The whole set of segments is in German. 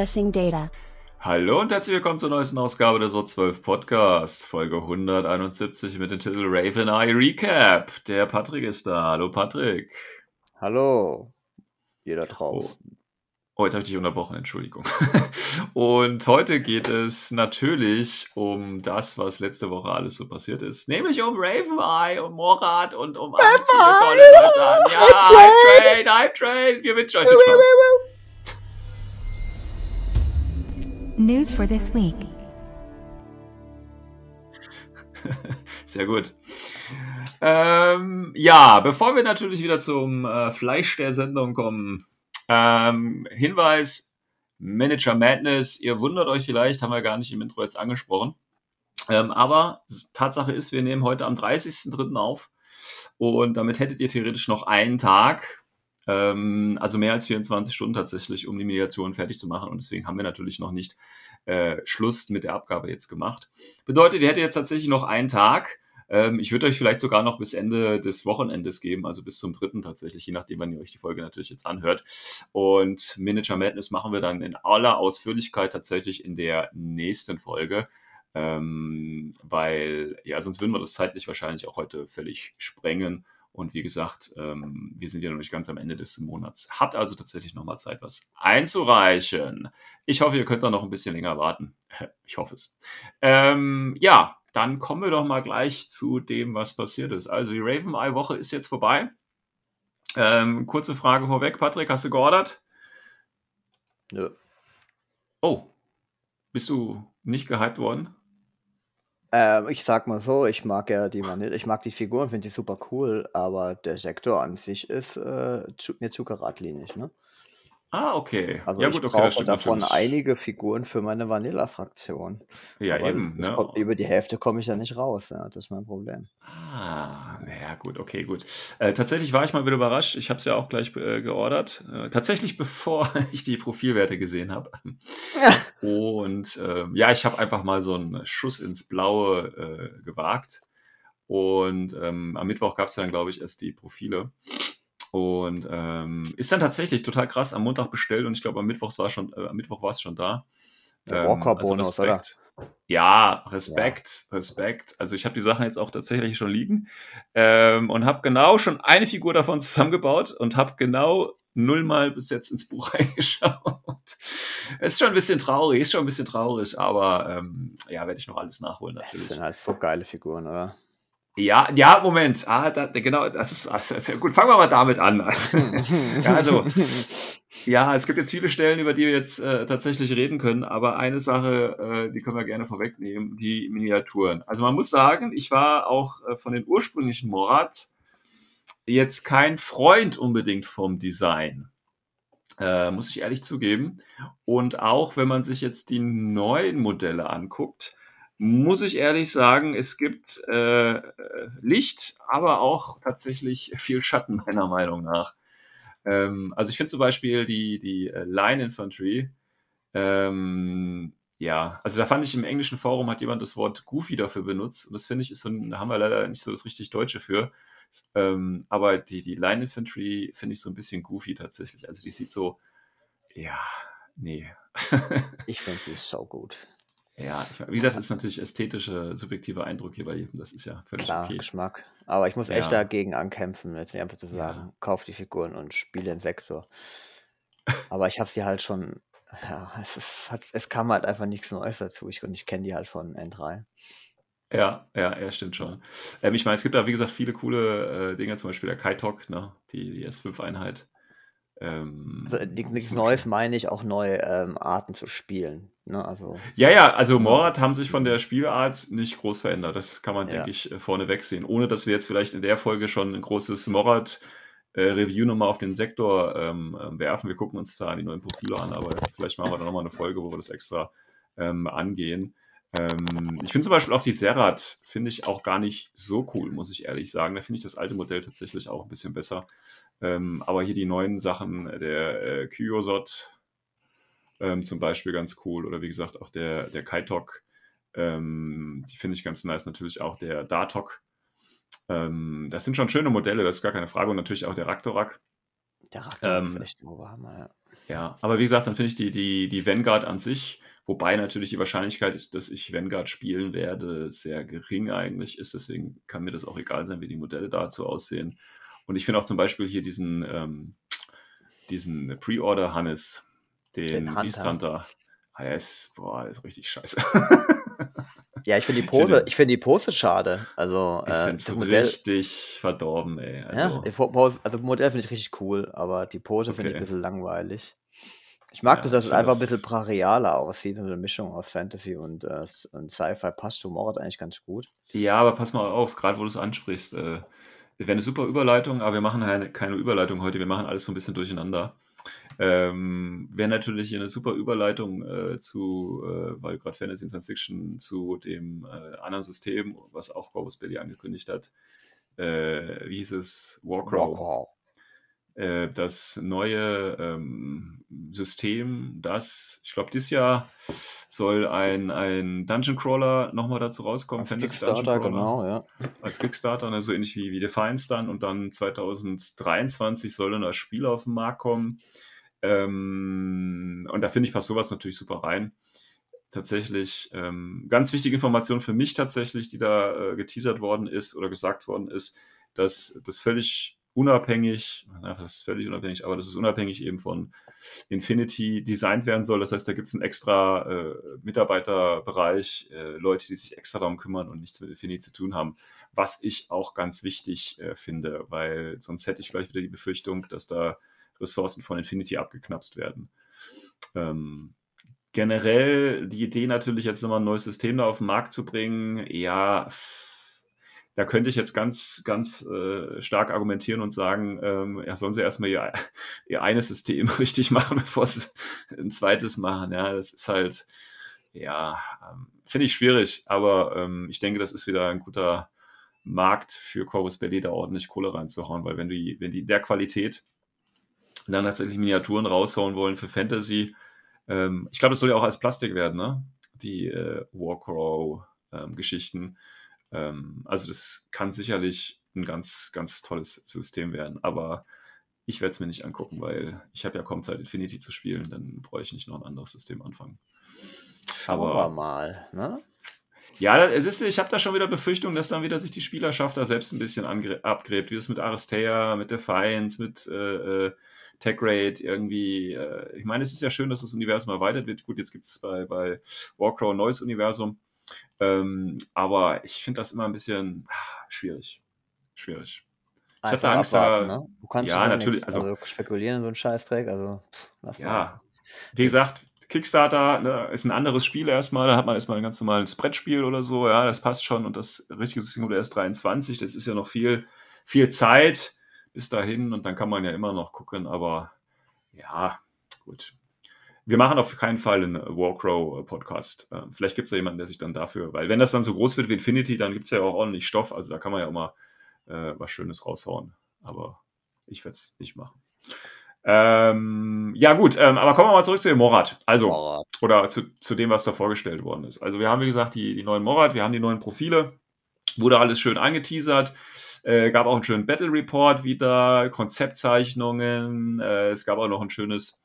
Accessing data. Hallo und herzlich willkommen zur neuesten Ausgabe des O12 Podcasts, Folge 171 mit dem Titel Raven Eye Recap. Der Patrick ist da. Hallo Patrick. Hallo, ihr da Oh, draußen. oh jetzt habe ich dich unterbrochen, Entschuldigung. Und heute geht es natürlich um das, was letzte Woche alles so passiert ist. Nämlich um Raven Eye, um Morat und um alles viele tolle Sachen. Ja, Hype Train, Hype Train. Wir wünschen euch viel Spaß. News for this week. Sehr gut. Ähm, ja, bevor wir natürlich wieder zum äh, Fleisch der Sendung kommen, ähm, Hinweis, Manager Madness, ihr wundert euch vielleicht, haben wir gar nicht im Intro jetzt angesprochen. Ähm, aber Tatsache ist, wir nehmen heute am 30.03. auf und damit hättet ihr theoretisch noch einen Tag, ähm, also mehr als 24 Stunden tatsächlich, um die Miniaturen fertig zu machen. Und deswegen haben wir natürlich noch nicht äh, Schluss mit der Abgabe jetzt gemacht. Bedeutet, ihr hättet jetzt tatsächlich noch einen Tag. Ähm, ich würde euch vielleicht sogar noch bis Ende des Wochenendes geben, also bis zum dritten tatsächlich, je nachdem, wann ihr euch die Folge natürlich jetzt anhört. Und Manager Madness machen wir dann in aller Ausführlichkeit tatsächlich in der nächsten Folge. Ähm, weil, ja, sonst würden wir das zeitlich wahrscheinlich auch heute völlig sprengen. Und wie gesagt, ähm, wir sind ja noch nicht ganz am Ende des Monats. Habt also tatsächlich nochmal Zeit, was einzureichen. Ich hoffe, ihr könnt da noch ein bisschen länger warten. Ich hoffe es. Ähm, ja, dann kommen wir doch mal gleich zu dem, was passiert ist. Also die Raven Eye Woche ist jetzt vorbei. Ähm, kurze Frage vorweg, Patrick, hast du geordert? Nö. Oh, bist du nicht gehypt worden? Ähm, ich sag mal so, ich mag ja die Vanille, ich mag die Figuren, finde die super cool, aber der Sektor an sich ist äh, zu, mir zu geradlinig, ne? Ah, okay. Also ja ich gut, okay, das brauche davon natürlich. einige Figuren für meine Vanilla-Fraktion. Ja, Aber eben. Ne? kommt, über die Hälfte komme ich ja nicht raus, ja, das ist mein Problem. Ah, naja, gut, okay, gut. Äh, tatsächlich war ich mal wieder überrascht. Ich habe es ja auch gleich äh, geordert. Äh, tatsächlich bevor ich die Profilwerte gesehen habe. Und ähm, ja, ich habe einfach mal so einen Schuss ins Blaue äh, gewagt. Und ähm, am Mittwoch gab es dann, glaube ich, erst die Profile. Und ähm, ist dann tatsächlich total krass am Montag bestellt und ich glaube am Mittwoch war schon, äh, am Mittwoch war es schon da. Der Ähm, Walker-Bonus, oder? Respekt. Ja, Respekt, Respekt. Also ich habe die Sachen jetzt auch tatsächlich schon liegen ähm, und habe genau schon eine Figur davon zusammengebaut und habe genau nullmal bis jetzt ins Buch reingeschaut. ist schon ein bisschen traurig, ist schon ein bisschen traurig, aber ähm, ja, werde ich noch alles nachholen Das natürlich. sind halt so geile Figuren, oder? Ja, ja, Moment. Ah, da, genau, das ist also, gut. Fangen wir mal damit an. ja, also, ja, es gibt jetzt viele Stellen, über die wir jetzt äh, tatsächlich reden können, aber eine Sache, äh, die können wir gerne vorwegnehmen, die Miniaturen. Also man muss sagen, ich war auch äh, von den ursprünglichen Morat jetzt kein Freund unbedingt vom Design. Äh, muss ich ehrlich zugeben. Und auch wenn man sich jetzt die neuen Modelle anguckt, muss ich ehrlich sagen, es gibt äh, Licht, aber auch tatsächlich viel Schatten, meiner Meinung nach. Ähm, also ich finde zum Beispiel die, die äh, Line Infantry, ähm, ja, also da fand ich im englischen Forum hat jemand das Wort Goofy dafür benutzt und das finde ich ist so ein, da haben wir leider nicht so das richtig Deutsche für. Ähm, aber die, die Line Infantry finde ich so ein bisschen goofy tatsächlich. Also die sieht so, ja, nee. Ich finde sie so gut. Ja, ich, wie gesagt, ist natürlich ästhetischer, subjektiver Eindruck hier bei jedem. Das ist ja völlig Klar, okay. Geschmack. Aber ich muss echt Ja. dagegen ankämpfen, jetzt nicht einfach zu Ja. sagen, kauf die Figuren und spiele den Sektor. Aber ich habe sie halt schon, ja, es, ist, hat, es kam halt einfach nichts Neues dazu. Ich, und ich kenne die halt von N3. Ja, ja, ja, stimmt schon. Ähm, ich meine, es gibt da, wie gesagt, viele coole äh, Dinge, zum Beispiel der Kaitok, ne? die, die S5-Einheit. Ähm, Also, nichts Neues meine ich auch neue ähm, Arten zu spielen. Ne? Also, Ja, ja, also Morat haben sich von der Spielart nicht groß verändert. Das kann man, Ja. denke ich, äh, vorneweg sehen. Ohne dass wir jetzt vielleicht in der Folge schon ein großes Morat äh, Review nochmal auf den Sektor ähm, ähm, werfen. Wir gucken uns da die neuen Profile an, aber vielleicht machen wir da nochmal eine Folge, wo wir das extra ähm, angehen. Ähm, ich finde zum Beispiel auch die Serrat, finde ich auch gar nicht so cool, muss ich ehrlich sagen. Da finde ich das alte Modell tatsächlich auch ein bisschen besser. Ähm, aber hier die neuen Sachen, der äh, Kyosot ähm, zum Beispiel ganz cool oder wie gesagt auch der, der Kaitok, ähm, die finde ich ganz nice. Natürlich auch der Datok. Ähm, das sind schon schöne Modelle, das ist gar keine Frage. Und natürlich auch der Raktorak. Der Raktor Ähm, ist echt Oberhammer, ja. Ja, aber wie gesagt, dann finde ich die, die, die Vanguard an sich, wobei natürlich die Wahrscheinlichkeit, dass ich Vanguard spielen werde, sehr gering eigentlich ist. Deswegen kann mir das auch egal sein, wie die Modelle dazu aussehen. Und ich finde auch zum Beispiel hier diesen, ähm, diesen Pre-Order Hannes, den, Den Beast Hunter. Ah, der ist, boah, der ist richtig scheiße. Ja, ich finde die Pose, ich finde die Pose schade. Also, Ich äh, finde es das Modell, richtig verdorben, ey. Also, ja, Pose, also Modell finde ich richtig cool, aber die Pose finde ich ein Okay. bisschen langweilig. Ich mag Ja, das, dass es einfach ein bisschen brachialer aussieht und so eine Mischung aus Fantasy und, äh, und Sci-Fi passt zum Morat eigentlich ganz gut. Ja, aber pass mal auf, gerade wo du es ansprichst. Äh, wäre eine super Überleitung, aber wir machen keine, keine Überleitung heute, wir machen alles so ein bisschen durcheinander. Ähm, wäre natürlich eine super Überleitung äh, zu, äh, weil gerade Fantasy and Science Fiction, zu dem äh, anderen System, was auch Corvus Belli angekündigt hat. Äh, wie hieß es? Warcrow. Wow. Äh, das neue ähm, System, das, ich glaube, dieses Jahr soll ein, ein Dungeon Crawler nochmal dazu rauskommen. Fantasy Dungeon Kickstarter, genau, ja. als Kickstarter, ne, so ähnlich wie, wie Defiance dann. Und dann 2023 soll dann das Spiel auf den Markt kommen. Ähm, und da finde ich, passt sowas natürlich super rein. Tatsächlich, ähm, ganz wichtige Information für mich tatsächlich, die da äh, geteasert worden ist oder gesagt worden ist, dass das völlig unabhängig, na, das ist völlig unabhängig, aber das ist unabhängig eben von Infinity designt werden soll. Das heißt, da gibt es einen extra äh, Mitarbeiterbereich, äh, Leute, die sich extra darum kümmern und nichts mit Infinity zu tun haben, was ich auch ganz wichtig äh, finde, weil sonst hätte ich gleich wieder die Befürchtung, dass da Ressourcen von Infinity abgeknapst werden. Ähm, generell die Idee natürlich jetzt nochmal ein neues System da auf den Markt zu bringen, ja, da könnte ich jetzt ganz, ganz äh, stark argumentieren und sagen, ähm, ja, sollen sie erstmal ihr, ihr eines System richtig machen, bevor sie ein zweites machen. Ja, das ist halt, ja, ähm, finde ich schwierig, aber ähm, ich denke, das ist wieder ein guter Markt für Corvus Belli, da ordentlich Kohle reinzuhauen, weil wenn die, wenn die der Qualität dann tatsächlich Miniaturen raushauen wollen für Fantasy, ähm, ich glaube, das soll ja auch als Plastik werden, ne? Die äh, Warcrow-Geschichten. Ähm, also das kann sicherlich ein ganz, ganz tolles System werden, aber ich werde es mir nicht angucken, weil ich habe ja kaum Zeit, Infinity zu spielen, dann brauche ich nicht noch ein anderes System anfangen. Schauen Aber- wir mal, ne? Ja, es ist, ich habe da schon wieder Befürchtung, dass dann wieder sich die Spielerschaft da selbst ein bisschen abgräbt, wie es mit Aristea, mit Defiance, mit äh, äh, Tech Raid irgendwie. Äh, ich meine, es ist ja schön, dass das Universum erweitert wird. Gut, jetzt gibt es bei, bei Warcraw ein neues Universum. Ähm, aber ich finde das immer ein bisschen ah, schwierig. Schwierig. Ich Einfach hatte Angst, abwarten, da- ne? Du kannst Ja, natürlich, also- also, spekulieren so einen Scheißdreck, also pff, lass mal. Ja, wie gesagt, Kickstarter ne, ist ein anderes Spiel erstmal. Da hat man erstmal ein ganz normales Brettspiel oder so. Ja, das passt schon. Und das richtige System ist 23. Das ist ja noch viel, viel Zeit bis dahin. Und dann kann man ja immer noch gucken. Aber ja, gut. Wir machen auf keinen Fall einen Warcrow-Podcast. Ähm, vielleicht gibt es ja jemanden, der sich dann dafür, weil wenn das dann so groß wird wie Infinity, dann gibt es ja auch ordentlich Stoff. Also da kann man ja immer äh, was Schönes raushauen. Aber ich werde es nicht machen. Ähm, ja, gut, ähm, aber kommen wir mal zurück zu dem Morat. Also, Boah, oder zu, zu dem, was da vorgestellt worden ist. Also, wir haben, wie gesagt, die, die neuen Morat, wir haben die neuen Profile, wurde alles schön angeteasert. Äh, gab auch einen schönen Battle Report wieder, Konzeptzeichnungen. Äh, es gab auch noch ein schönes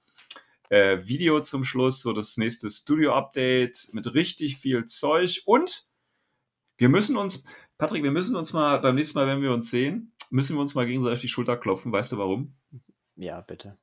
äh, Video zum Schluss, so das nächste Studio-Update mit richtig viel Zeug. Und wir müssen uns, Patrick, wir müssen uns mal beim nächsten Mal, wenn wir uns sehen, müssen wir uns mal gegenseitig auf die Schulter klopfen. Weißt du warum? ja, bitte.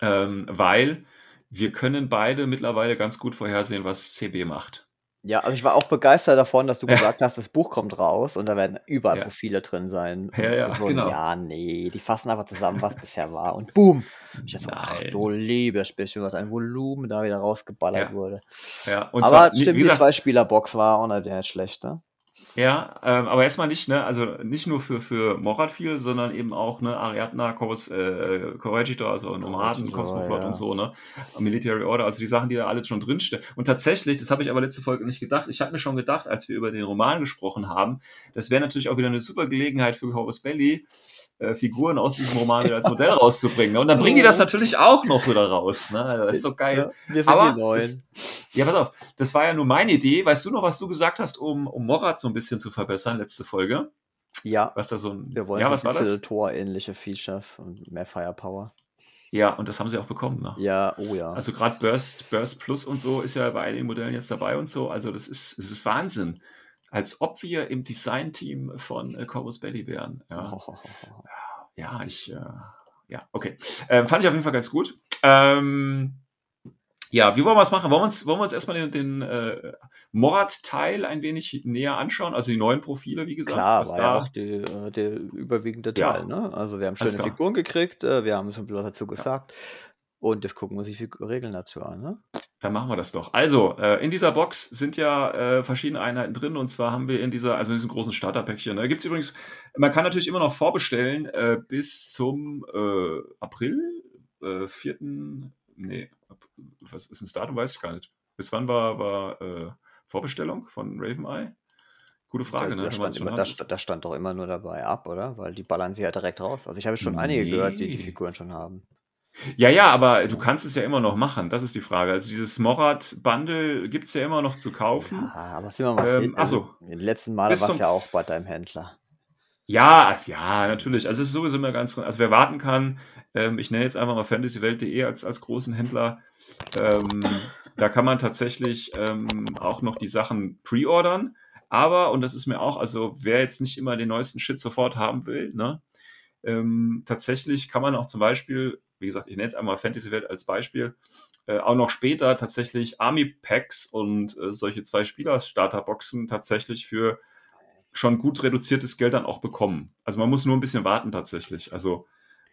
ähm, weil wir können beide mittlerweile ganz gut vorhersehen, was CB macht. Ja, also ich war auch begeistert davon, dass du gesagt hast, das Buch kommt raus und da werden überall Ja. Profile drin sein. Ja, Und ja, so, genau. Ja, nee, die fassen einfach zusammen, was bisher war und boom. Ich dachte so, ach Nein. du liebes Spielchen, was ein Volumen da wieder rausgeballert Ja. wurde. Ja, und Aber zwar, stimmt, wie die gesagt, Zwei-Spieler-Box war auch nicht schlecht, ne? Ja, ähm, aber erstmal nicht, ne, also nicht nur für, für Morat viel, sondern eben auch, ne, Ariadna, Kos, äh, Corregidor, also Nomaden, Cosmoflot ja. und so, ne, Military Order, also die Sachen, die da alle schon drinstehen. Und tatsächlich, das habe ich aber letzte Folge nicht gedacht, ich habe mir schon gedacht, als wir über den Roman gesprochen haben, das wäre natürlich auch wieder eine super Gelegenheit für Corvus Belli, äh, Figuren aus diesem Roman wieder als Modell rauszubringen. Ne? Und dann bringen die das natürlich auch noch wieder raus. Ne? Das ist doch geil. Ja, wir sind Aber die Neuen. das, ja, pass auf, das war ja nur meine Idee. Weißt du noch, was du gesagt hast, um, um Morat so ein bisschen zu verbessern, letzte Folge? ja, Was da so ein. wir wollen ja, was war das? Tor-ähnliche Features und mehr Firepower. Ja, und das haben sie auch bekommen. Ne? Ja, oh ja. Also gerade Burst, Burst Plus und so ist ja bei einigen Modellen jetzt dabei und so. Also das ist, das ist Wahnsinn. Als ob wir im Design-Team von äh, Corvus Belli wären. Ja, Oh, oh, oh, oh. ja ich. Äh, ja, okay. Ähm, fand ich auf jeden Fall ganz gut. Ähm, ja, wie wollen wir es machen? Wollen wir uns, wollen wir uns erstmal den, den äh, Morat-Teil ein wenig näher anschauen? Also die neuen Profile, wie gesagt. Klar, war da, ja auch die, äh, der überwiegende Ja. Teil. Ne? Also wir haben schöne. Figuren gekriegt, äh, wir haben schon ein bisschen was dazu gesagt. Und jetzt gucken wir uns die Regeln dazu an. Ne? Dann machen wir das doch. Also, äh, in dieser Box sind ja äh, verschiedene Einheiten drin und zwar haben wir in dieser, also in diesem großen Starterpäckchen, da gibt es übrigens, man kann natürlich immer noch vorbestellen äh, bis zum äh, April, äh, 4. Nee, was ist das Datum, weiß ich gar nicht. Bis wann war, war äh, Vorbestellung von Raven Eye? Gute Frage, da, ne? da, stand immer, da, da stand doch immer nur dabei ab, oder? Weil die ballern sie ja direkt raus. Also ich habe schon einige gehört, die die Nee. Figuren schon haben. Ja, ja, aber du kannst es ja immer noch machen, das ist die Frage. Also dieses Morat-Bundle gibt es ja immer noch zu kaufen. Ja, aber sind wir mal Ähm, ähm, ach so. Die letzten Male Bis war es ja auch bei deinem Händler. Ja, ja, natürlich. Also es ist sowieso immer ganz, also wer warten kann, ähm, ich nenne jetzt einfach mal fantasywelt.de als, als großen Händler, ähm, da kann man tatsächlich ähm, auch noch die Sachen pre-ordern. Aber, und das ist mir auch, also wer jetzt nicht immer den neuesten Shit sofort haben will, ne, ähm, tatsächlich kann man auch zum Beispiel, wie gesagt, ich nenne jetzt einmal Fantasy-Welt als Beispiel, äh, auch noch später tatsächlich Army-Packs und äh, solche zwei Spieler-Starter-Boxen tatsächlich für schon gut reduziertes Geld dann auch bekommen. Also man muss nur ein bisschen warten tatsächlich. Also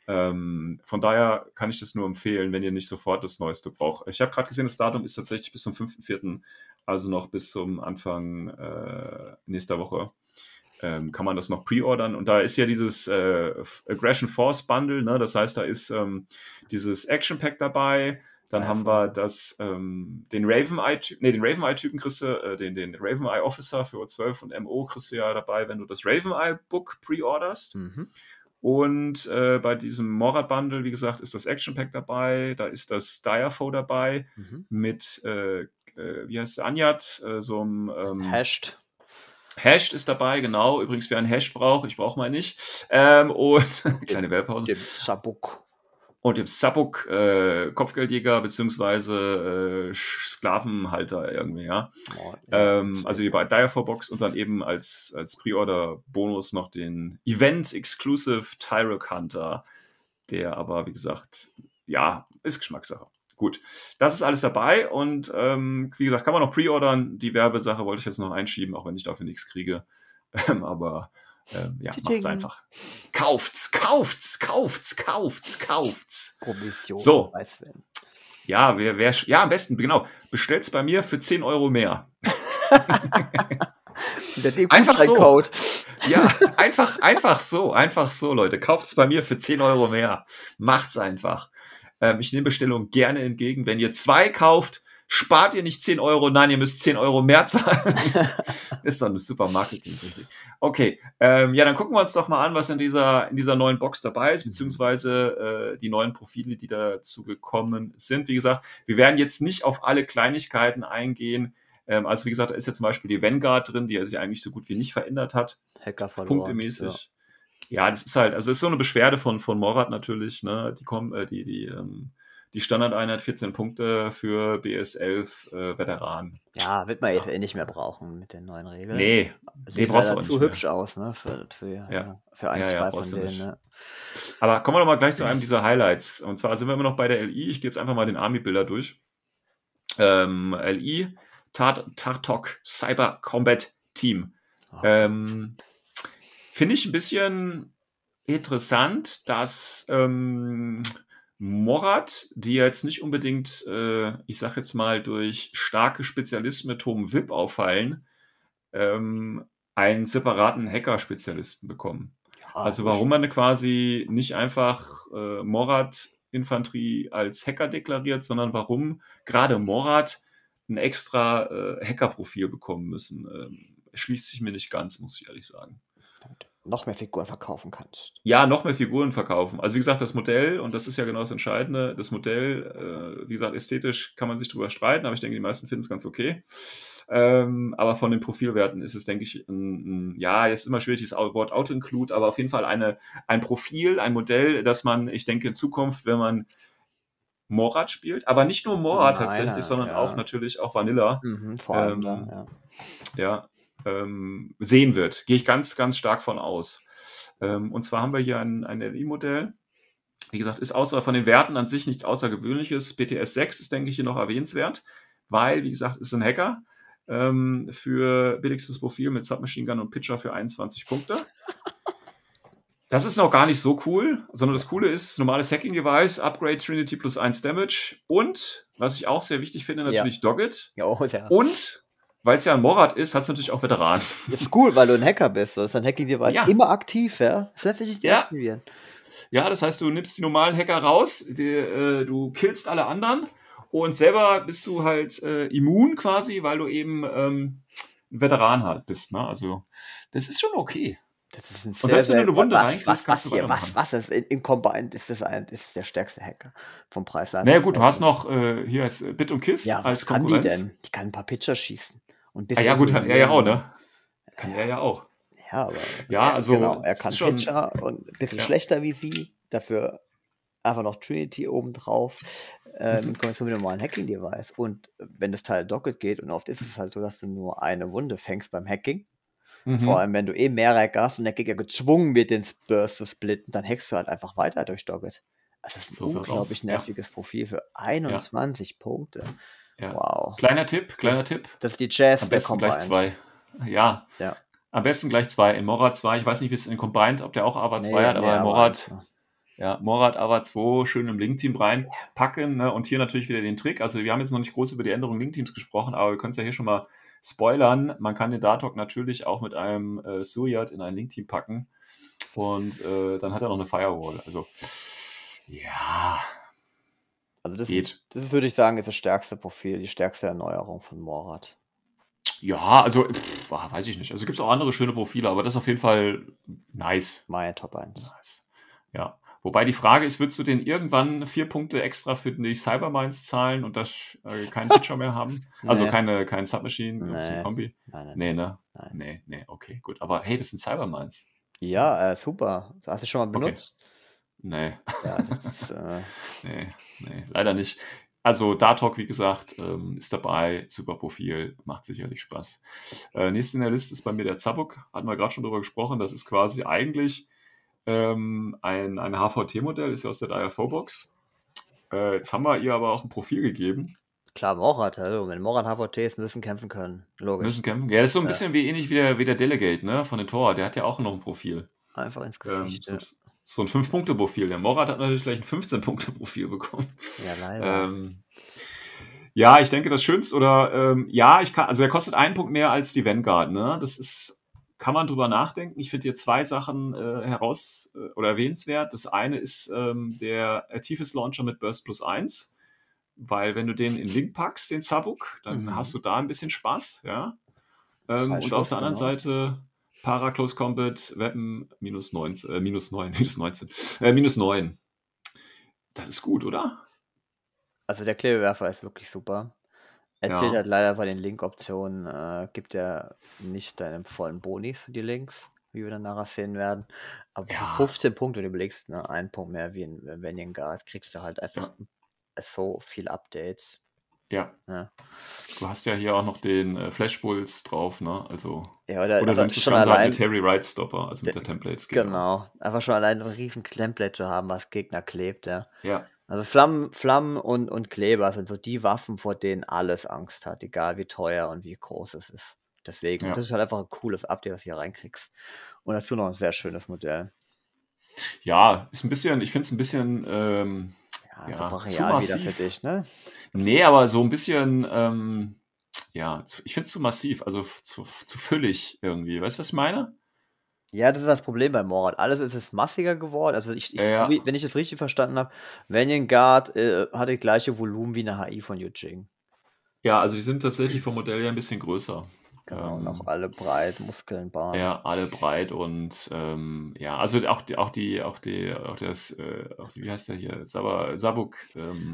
ähm, von daher kann ich das nur empfehlen, wenn ihr nicht sofort das Neueste braucht. Ich habe gerade gesehen, das Datum ist tatsächlich bis zum 5.4., also noch bis zum Anfang äh, nächster Woche. Ähm, kann man das noch pre-ordern. Und da ist ja dieses äh, Aggression Force Bundle, ne? das heißt, da ist ähm, dieses Action Pack dabei. Dann Ja, haben voll. wir das, ähm, den Raven Eye, nee, den Raven Eye Typen kriegst du, äh, den, den Raven Eye Officer für O12 und MO kriegst du ja dabei, wenn du das Raven Eye Book pre-orderst. Mhm. Und äh, bei diesem Morat Bundle, wie gesagt, ist das Action Pack dabei, da ist das Diafo dabei Mhm. mit, äh, äh, wie heißt der, Anjat, äh, so einem ähm, Hashed. Hashed ist dabei, genau. Übrigens, wer einen Hash braucht, ich brauche mal nicht. Ähm, und kleine Werbepause. Dem Sabuk. Und dem Sabuk, äh, Kopfgeldjäger beziehungsweise äh, Sklavenhalter irgendwie, ja. Oh, ja, Ähm, also die bei Diafor-Box und dann eben als, als Pre-Order-Bonus noch den Event-Exclusive Tyrok Hunter, der aber, wie gesagt, ja, ist Geschmackssache. Gut, das ist alles dabei und ähm, wie gesagt, kann man noch pre-ordern. Die Werbesache wollte ich jetzt noch einschieben, auch wenn ich dafür nichts kriege. Ähm, aber ähm, ja, macht's Tsching. einfach. Kauft's, kauft's, kauft's, kauft's, kauft's. Provision. So. Ja, wer, wer, ja, am besten, genau. Bestellt's bei mir für 10 Euro mehr. Der Einfach so. Code. Ja, einfach, einfach so, einfach so, Leute. Kauft's bei mir für 10 Euro mehr. Macht's einfach. Ähm, ich nehme Bestellungen gerne entgegen. Wenn ihr zwei kauft, spart ihr nicht 10 Euro, nein, ihr müsst 10 Euro mehr zahlen. ist doch eine super Marketing. Okay, ähm, ja, dann gucken wir uns doch mal an, was in dieser, in dieser neuen Box dabei ist, beziehungsweise äh, die neuen Profile, die dazu gekommen sind. Wie gesagt, wir werden jetzt nicht auf alle Kleinigkeiten eingehen. Ähm, also wie gesagt, da ist ja zum Beispiel die Vanguard drin, die sich eigentlich so gut wie nicht verändert hat Hacker verloren. punktemäßig. Ja. Das ist halt, also es ist so eine Beschwerde von, von Morat natürlich, ne? Die kommen, äh, die, die, ähm, die Standardeinheit 14 Punkte für BS11 äh, Veteranen. Ja. ja, wird man jetzt eh nicht mehr brauchen mit den neuen Regeln. Nee, Sieht brauchst du auch zu nicht mehr. hübsch aus, ne? Für, für, ja. Ja. für ein, Ja, ja, zwei brauchst von denen, ne? aber kommen wir doch mal gleich zu einem dieser Highlights. Und zwar sind wir immer noch bei der LI. Ich gehe jetzt einfach mal den Army-Bilder durch. Ähm, LI, Tart Tartok Cyber Combat Team. Oh, Ähm, Finde ich ein bisschen interessant, dass ähm, Morat, die jetzt nicht unbedingt, äh, ich sag jetzt mal, durch starke Spezialisten mit hohem VIP auffallen, ähm, einen separaten Hacker-Spezialisten bekommen. Ah, Also warum man quasi nicht einfach äh, Morad-Infanterie als Hacker deklariert, sondern warum gerade Morad ein extra äh, Hacker-Profil bekommen müssen, ähm, erschließt sich mir nicht ganz, muss ich ehrlich sagen. Noch mehr Figuren verkaufen kannst. Ja, noch mehr Figuren verkaufen. Also wie gesagt, das Modell, und das ist ja genau das Entscheidende, das Modell, äh, wie gesagt, ästhetisch kann man sich drüber streiten, aber ich denke, die meisten finden es ganz okay. Ähm, aber von den Profilwerten ist es, denke ich, ein, ein, ja, jetzt ist immer schwierig, dieses Wort Auto-Include, aber auf jeden Fall eine, ein Profil, ein Modell, das man, ich denke, in Zukunft, wenn man Morat spielt, aber nicht nur Morat tatsächlich, sondern ja. auch natürlich auch Vanilla, Mhm, vor allem Ähm, da, ja. ja, ähm, sehen wird. Gehe ich ganz, ganz stark von aus. Ähm, und zwar haben wir hier ein, ein LI-Modell. Wie gesagt, ist außer von den Werten an sich nichts Außergewöhnliches. BTS 6 ist, denke ich, hier noch erwähnenswert, weil, wie gesagt, ist ein Hacker ähm, für billigstes Profil mit Submachine Gun und Pitcher für 21 Punkte. Das ist noch gar nicht so cool, sondern das Coole ist normales Hacking-Device, Upgrade Trinity plus 1 Damage und, was ich auch sehr wichtig finde, Ja. natürlich Dogged. Ja, oh, ja. Und, weil es ja ein Morat ist, hat es natürlich auch Veteranen. Ist cool, weil du ein Hacker bist. Das ist ein Hacking-Device Ja. immer aktiv, ja. Das lässt sich nicht Ja. deaktivieren. Ja, das heißt, du nimmst die normalen Hacker raus, die, äh, du killst alle anderen und selber bist du halt äh, immun quasi, weil du eben ähm, ein Veteran halt bist. Ne? Also, das ist schon okay. Das ist ein Und selbst wenn du eine Wunde was, was, was, hier, was, was ist in, in Combined ist das ein, ist der stärkste Hacker vom Preis. Naja, gut, du hast noch äh, hier ist Bit und Kiss Ja, als was kann die denn? Die kann ein paar Pitcher schießen. Und Ah, ja, gut, kann er ja auch, ne? Kann er ja auch. Ja, aber Ja, also, genau, er kann schon- Pitcher und ein bisschen Ja. schlechter wie sie, dafür einfach noch Trinity obendrauf, äh, in Kombination mit einem normalen Hacking-Device. Und wenn das Teil Docket geht, und oft ist es halt so, dass du nur eine Wunde fängst beim Hacking, Mhm. vor allem wenn du eh mehr Hacker hast und der Gegner gezwungen wird, den Burst zu splitten, dann hackst du halt einfach weiter durch Docket. Also das ist ein So unglaublich ja. nerviges Profil für 21 Punkte. Ja. Wow. Kleiner Tipp, kleiner Tipp. Das ist die Jazz Am besten gleich zwei. Ja. Ja. Am besten gleich zwei. In Morat 2, ich weiß nicht, wie es in Combined, ob der auch AVA 2 Nee, hat, aber nee, in Morat, ja, Morat AVA 2 schön im Link-Team reinpacken. Ne? Und hier natürlich wieder den Trick. Also wir haben jetzt noch nicht groß über die Änderung Link-Teams gesprochen, aber wir können es ja hier schon mal spoilern. Man kann den Dartok natürlich auch mit einem äh, Suyat in ein Link-Team packen. Und äh, dann hat er noch eine Firewall. Also ja, Also das Geht. ist, das ist, würde ich sagen, ist das stärkste Profil, die stärkste Erneuerung von Morat. ja, also pff, weiß ich nicht. Also gibt es auch andere schöne Profile, aber das ist auf jeden Fall nice. Meine Top 1. Nice. Ja. Wobei die Frage ist, würdest du denn irgendwann vier Punkte extra für die Cybermines zahlen und das äh, keinen Pitcher mehr haben? Also Nee. keine, kein Submachine Nee. zum Kombi? Nein, nein. Nee, ne? Nein. Nee, nee, okay, gut. Aber hey, das sind Cybermines. Ja, äh, super. Hast du schon mal benutzt? Nee, Ja, das ist, äh, nee, nee, leider nicht. Also Dartok, wie gesagt, ähm, ist dabei, super Profil, macht sicherlich Spaß. Äh, nächste in der Liste ist bei mir der Zabuk, hatten wir gerade schon drüber gesprochen, das ist quasi eigentlich ähm, ein, ein HVT-Modell, ist ja aus der DIFO-Box. Äh, jetzt haben wir ihr aber auch ein Profil gegeben, klar, Morat. Also, wenn Morat HVT ist, müssen kämpfen können. Logisch. müssen kämpfen. Ja, das ist so ein Ja. bisschen wie ähnlich wie der, wie der Delegate, ne, von den Tor, der hat ja auch noch ein Profil. Einfach ins Ähm, Gesicht. so, ja. So ein 5-Punkte-Profil. Der Morat hat natürlich gleich ein 15-Punkte-Profil bekommen. ja, leider. Ähm, ja, ich denke, das Schönste oder ähm, ja, ich kann, also er kostet einen Punkt mehr als die Vanguard, ne? Das ist, kann man drüber nachdenken. Ich finde hier zwei Sachen äh, heraus äh, oder erwähnenswert. Das eine ist ähm, der Artifis Launcher mit Burst plus 1, weil wenn du den in Link packst, den Sabuk, dann Mhm. hast du da ein bisschen Spaß, ja. Ähm, und auf der anderen genau. Seite Para Close Combat Weapon minus 19, äh, minus 9, minus 19, äh, minus 9. Das ist gut, oder? Also der Klebewerfer ist wirklich super. Er Ja. zählt halt leider bei den Link-Optionen, äh, gibt er nicht deinen vollen Boni für die Links, wie wir dann nachher sehen werden. Aber Ja. für 15 Punkte, wenn du überlegst, ne, ein Punkt mehr wie in Vanguard, kriegst du halt einfach so viel Updates. Ja. Ja, Du hast ja hier auch noch den äh, Flashbulls drauf, ne? Also, ja oder, oder also das schon allein, mit Terry Wright Stopper, also mit Der- der Template. genau, einfach schon allein ein riesen Template zu haben, was Gegner klebt, ja. Ja, Also Flammen, Flammen und, und Kleber sind so die Waffen, vor denen alles Angst hat, egal wie teuer und wie groß es ist. Deswegen, Ja. das ist halt einfach ein cooles Update, was du hier reinkriegst. Und dazu noch ein sehr schönes Modell. ja, ist ein bisschen, ich finde es ein bisschen, ähm, Ja, Ja, zu brachial wieder massiv. für dich, ne? nee, aber so ein bisschen, ähm, ja, zu, ich finde es zu massiv, also zu, zu füllig irgendwie. Weißt du, was ich meine? Ja, das ist das Problem bei Morat. Alles ist es massiger geworden. Also ich, ich, Ja, ja. wenn ich das richtig verstanden habe, Vanguard äh, hat das gleiche Volumen wie eine HI von Yujing. Ja, also die sind tatsächlich vom Modell her ein bisschen größer. Genau, Ähm, und auch alle breit, Muskeln, Bahn. Ja, alle breit und ähm, ja, also auch die, auch die, auch die, auch das, äh, auch die, wie heißt der hier, Sab Sabuk, ähm,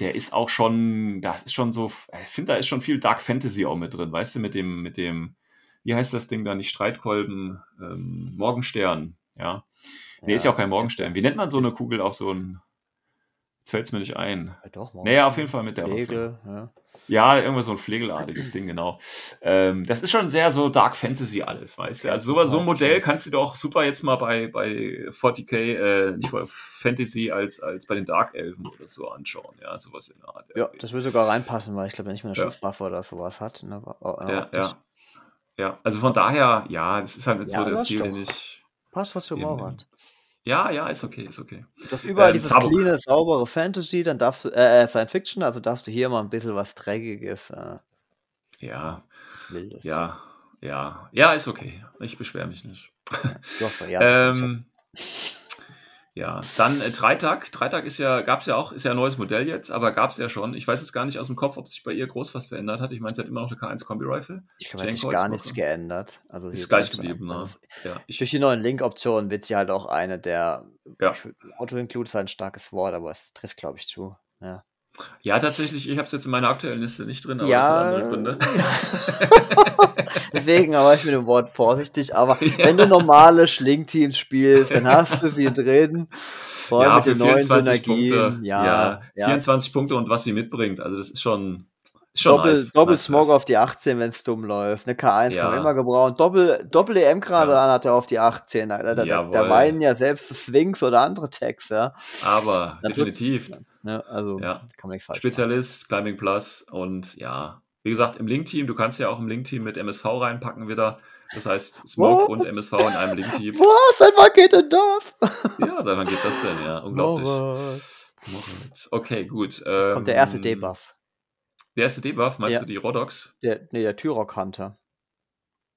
der ist auch schon, das ist schon so, ich finde, da ist schon viel Dark Fantasy auch mit drin, weißt du, mit dem, mit dem, wie heißt das Ding da, nicht Streitkolben, ähm, Morgenstern, ja. Nee, ist ja auch kein Morgenstern. Wie nennt man so eine Kugel auch so ein, jetzt fällt es mir nicht ein. Ja, doch, Naja, auf jeden Fall mit der Pflege, ja. Ja, irgendwas so ein Flegelartiges Ding, genau. Ähm, das ist schon sehr so Dark Fantasy alles, weißt du? Also so, so ein Modell kannst du doch super jetzt mal bei, bei 40k, äh, nicht bei Fantasy, als, als bei den Dark Elfen oder so anschauen, ja, sowas in der Art. Ja, irgendwie. das würde sogar reinpassen, weil ich glaube, wenn nicht mehr eine Ja. Schusswaffe oder sowas hat. Ne, äh, ja, ja. Ja, also von daher, ja, das ist halt nicht Ja, so der das Stil, den ich. Passt was für Eben, Morat. Ja, ja, ist okay, ist okay. Du hast überall Ähm, dieses cleane, saubere Fantasy, dann darfst du, äh, äh, Science Fiction, also darfst du hier mal ein bisschen was Dreckiges, äh, Ja, was Wildes. ja, ja. Ja, ist okay. Ich beschwere mich nicht. Hast doch ja. Ähm, ja, dann äh, Dreitag. Dreitag ist ja, gab es ja auch, ist ja ein neues Modell jetzt, aber gab es ja schon. Ich weiß jetzt gar nicht aus dem Kopf, ob sich bei ihr groß was verändert hat. Ich meine, sie hat immer noch eine K1 Kombi Rifle. ich glaube, hat sich gar nichts geändert. Also Ist gleich geblieben, ne? also es- Ja, ich, Durch die neuen Link-Optionen wird sie halt auch eine der Ja. Auto-Include ist ein starkes Wort, aber es trifft, glaube ich, zu. Ja. Ja, tatsächlich, ich habe es jetzt in meiner aktuellen Liste nicht drin, aber Ja. das hat andere Gründe. Deswegen war ich mit dem Wort vorsichtig, aber Ja. wenn du normale Schling-Teams spielst, dann hast du sie drin. Vor allem ja, mit den neuen 24 Synergien. Punkte. Ja, ja. 24 Punkte und was sie mitbringt. Also, das ist schon. Ist schon Doppel, nice. Doppel Nice, Smoke auf die 18, wenn es dumm läuft. Eine K1 kann man immer gebrauchen. Doppel, Doppel EM gerade Ja. an hat er auf die 18. Da, da, da, weinen ja selbst Swings oder andere Tags, ja. Aber Dann wird's- definitiv. Ne, also Ja. kann man nichts falsch Spezialist, Climbing Plus und ja, wie gesagt, im Link-Team, du kannst ja auch im Link-Team mit MSV reinpacken wieder. Das heißt, Smoke Was? und MSV in einem Link-Team. machen. Was? Seit wann geht denn das? Ja, seit wann geht das denn? Ja, unglaublich. Moritz. Moritz. Okay, gut. Jetzt kommt der erste ähm, Debuff. Der erste Debuff, meinst Ja. du die Rodox? Der, nee, der Tyrok Hunter.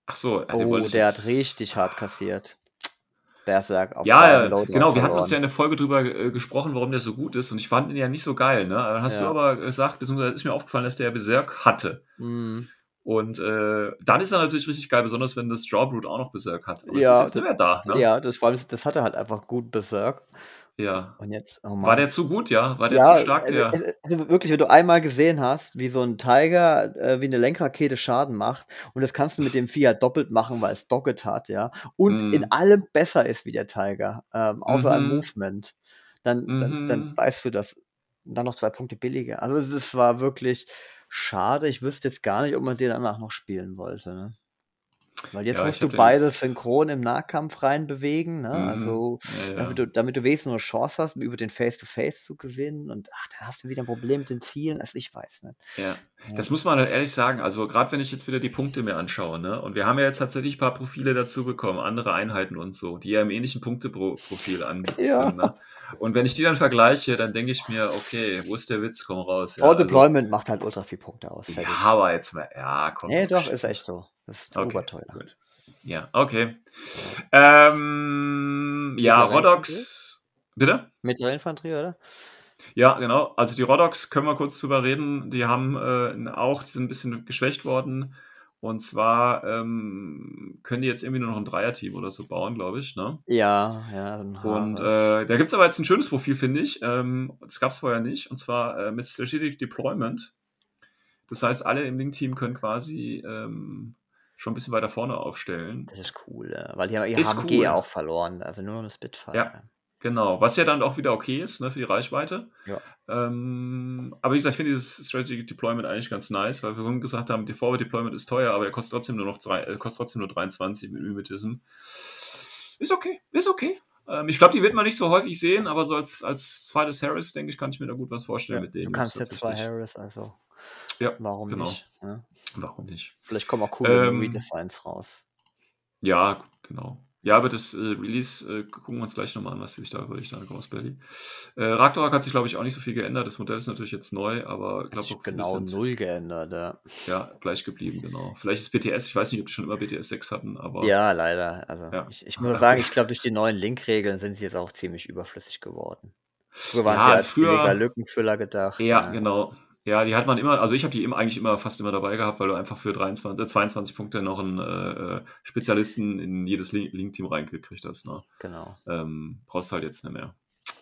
Ach so, ja, Oh, der jetzt- hat richtig hart kassiert. Berserk auf Ja, Loadouts genau, wir hatten uns ja in der Folge drüber äh, gesprochen, warum der so gut ist und ich fand ihn ja nicht so geil, ne? Dann hast du Ja. aber gesagt, beziehungsweise ist mir aufgefallen, dass der Berserk hatte. Mhm. Und äh, dann ist er natürlich richtig geil, besonders wenn das Jawbrute auch noch Berserk hat. Aber Ja, das ist jetzt nicht mehr da, ne? Ja, das, vor allem, das hat er halt einfach gut Berserk. Ja. Und jetzt, oh Mann. War der zu gut, ja? War der ja, zu stark, der? Also, also wirklich, wenn du einmal gesehen hast, wie so ein Tiger äh, wie eine Lenkrakete Schaden macht, und das kannst du mit dem Vieh halt doppelt machen, weil es Docket hat, ja, und Mhm. in allem besser ist wie der Tiger, ähm, außer am Mhm. Movement, dann, dann, dann Mhm. weißt du das. Und dann noch zwei Punkte billiger. Also es es war wirklich schade. Ich wüsste jetzt gar nicht, ob man den danach noch spielen wollte. Ne? Weil jetzt Ja, musst du hab den beide jetzt- synchron im Nahkampf reinbewegen. Ne? Mhm. Also Ja, damit du, damit du wenigstens eine Chance hast, über den Face-to-Face zu gewinnen. Und ach, dann hast du wieder ein Problem mit den Zielen. Also ich weiß nicht. Ja, das muss man halt ehrlich sagen. Also gerade wenn ich jetzt wieder die Punkte mir anschaue, ne? Und wir haben ja jetzt tatsächlich ein paar Profile dazu bekommen, andere Einheiten und so, die ja im ähnlichen Punkteprofil an Ja. sind. Ne? Und wenn ich die dann vergleiche, dann denke ich mir, okay, wo ist der Witz? Komm raus. Ja, Vor also, Deployment macht halt ultra viel Punkte aus. ja, aber jetzt mal, ja, komm. nee, doch, ist echt so. Das ist Okay, oberteuer. gut. Ja, okay. Ähm, ja, Rodox. Bitte? Mittlere Infanterie, oder? Ja, genau. Also die Rodox können wir kurz drüber reden. Die haben äh, auch, die sind ein bisschen geschwächt worden. Und zwar ähm, können die jetzt irgendwie nur noch ein Dreier-Team oder so bauen, glaube ich. Ne? Ja, ja. Und äh, da gibt es aber jetzt ein schönes Profil, finde ich. Ähm, das gab es vorher nicht. Und zwar äh, mit Strategic Deployment. Das heißt, alle im Link-Team können quasi ähm, schon ein bisschen weiter vorne aufstellen. das ist cool, weil die haben ihr Ist HMG cool. auch verloren. Also nur noch eine Spitfire. Ja. Genau, was ja dann auch wieder okay ist ne, für die Reichweite. Ja. Ähm, aber wie gesagt, ich finde dieses Strategic Deployment eigentlich ganz nice, weil wir vorhin gesagt haben, die Forward Deployment ist teuer, aber er kostet trotzdem nur noch drei, äh, kostet trotzdem nur 23 mit Mimetism. Ist okay, ist okay. Ähm, ich glaube, die wird man nicht so häufig sehen, aber so als, als zweites Harris, denke ich, kann ich mir da gut was vorstellen Ja, mit denen. du kannst jetzt zwei. Harris, also Ja, warum genau. nicht? Ne? Warum nicht? Vielleicht kommen auch coole Ähm, Redesigns raus. Ja, genau. Ja, aber das äh, Release äh, gucken wir uns gleich nochmal an, was sich da hat, Ghost Belly. Äh, Ragnarok hat sich, glaube ich, auch nicht so viel geändert. Das Modell ist natürlich jetzt neu, aber ich glaube genau null geändert, ja. ja, gleich geblieben, genau. Vielleicht ist BTS, ich weiß nicht, ob die schon immer BTS 6 hatten, aber Ja, leider. Also Ja. ich, ich muss sagen, ich glaube, durch die neuen Link-Regeln sind sie jetzt auch ziemlich überflüssig geworden. Früher waren Ja, sie also als früher- Lückenfüller gedacht. Ja, genau. Ja, die hat man immer, also ich habe die immer, eigentlich immer fast immer dabei gehabt, weil du einfach für 23, äh, 22 Punkte noch einen äh, äh, Spezialisten in jedes Link- Link-Team reingekriegt hast. Ne? Genau. Ähm, brauchst halt jetzt nicht mehr.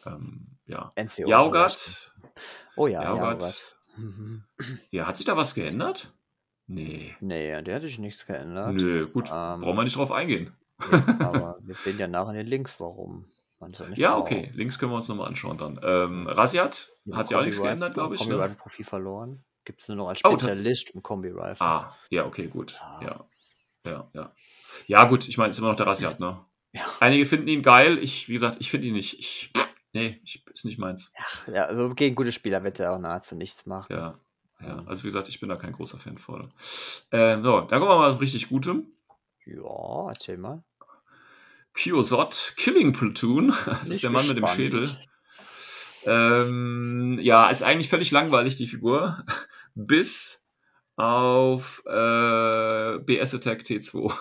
Ähm, ja. NCO. Jaugard. Oh ja, Jaugard. Mhm. Ja, hat sich da was geändert? Nee. Nee, an der hat sich nichts geändert. Nö, gut. Ähm, Brauchen wir nicht drauf eingehen. Eben, aber wir sehen ja nachher in den Links, warum Ja, okay. Links können wir uns nochmal anschauen dann. Ähm, Rasiat Ja, hat sich auch nichts geändert, glaube ich. Kombi Ne? Rifle Profil verloren. Gibt es nur noch als Oh, Spezialist und Kombi Rifle. Ah, ja, okay, gut. Ah. Ja. Ja, ja. Ja, gut, ich meine, ist immer noch der Rasiat, ne? Ja. Einige finden ihn geil. Ich, wie gesagt, ich finde ihn nicht. Ich, nee, ich, ist nicht meins. Ja, also gegen gute Spieler wird er auch nahezu nichts machen. Ja. Ja, also wie gesagt, ich bin da kein großer Fan von. Ähm, so, dann kommen wir mal auf richtig Gutem. Ja, erzähl mal. Kyosot Killing Platoon. Das ist der Mann mit dem gespannt. Schädel. Ähm, ja, ist eigentlich völlig langweilig, die Figur. Bis auf äh, BS Attack T2.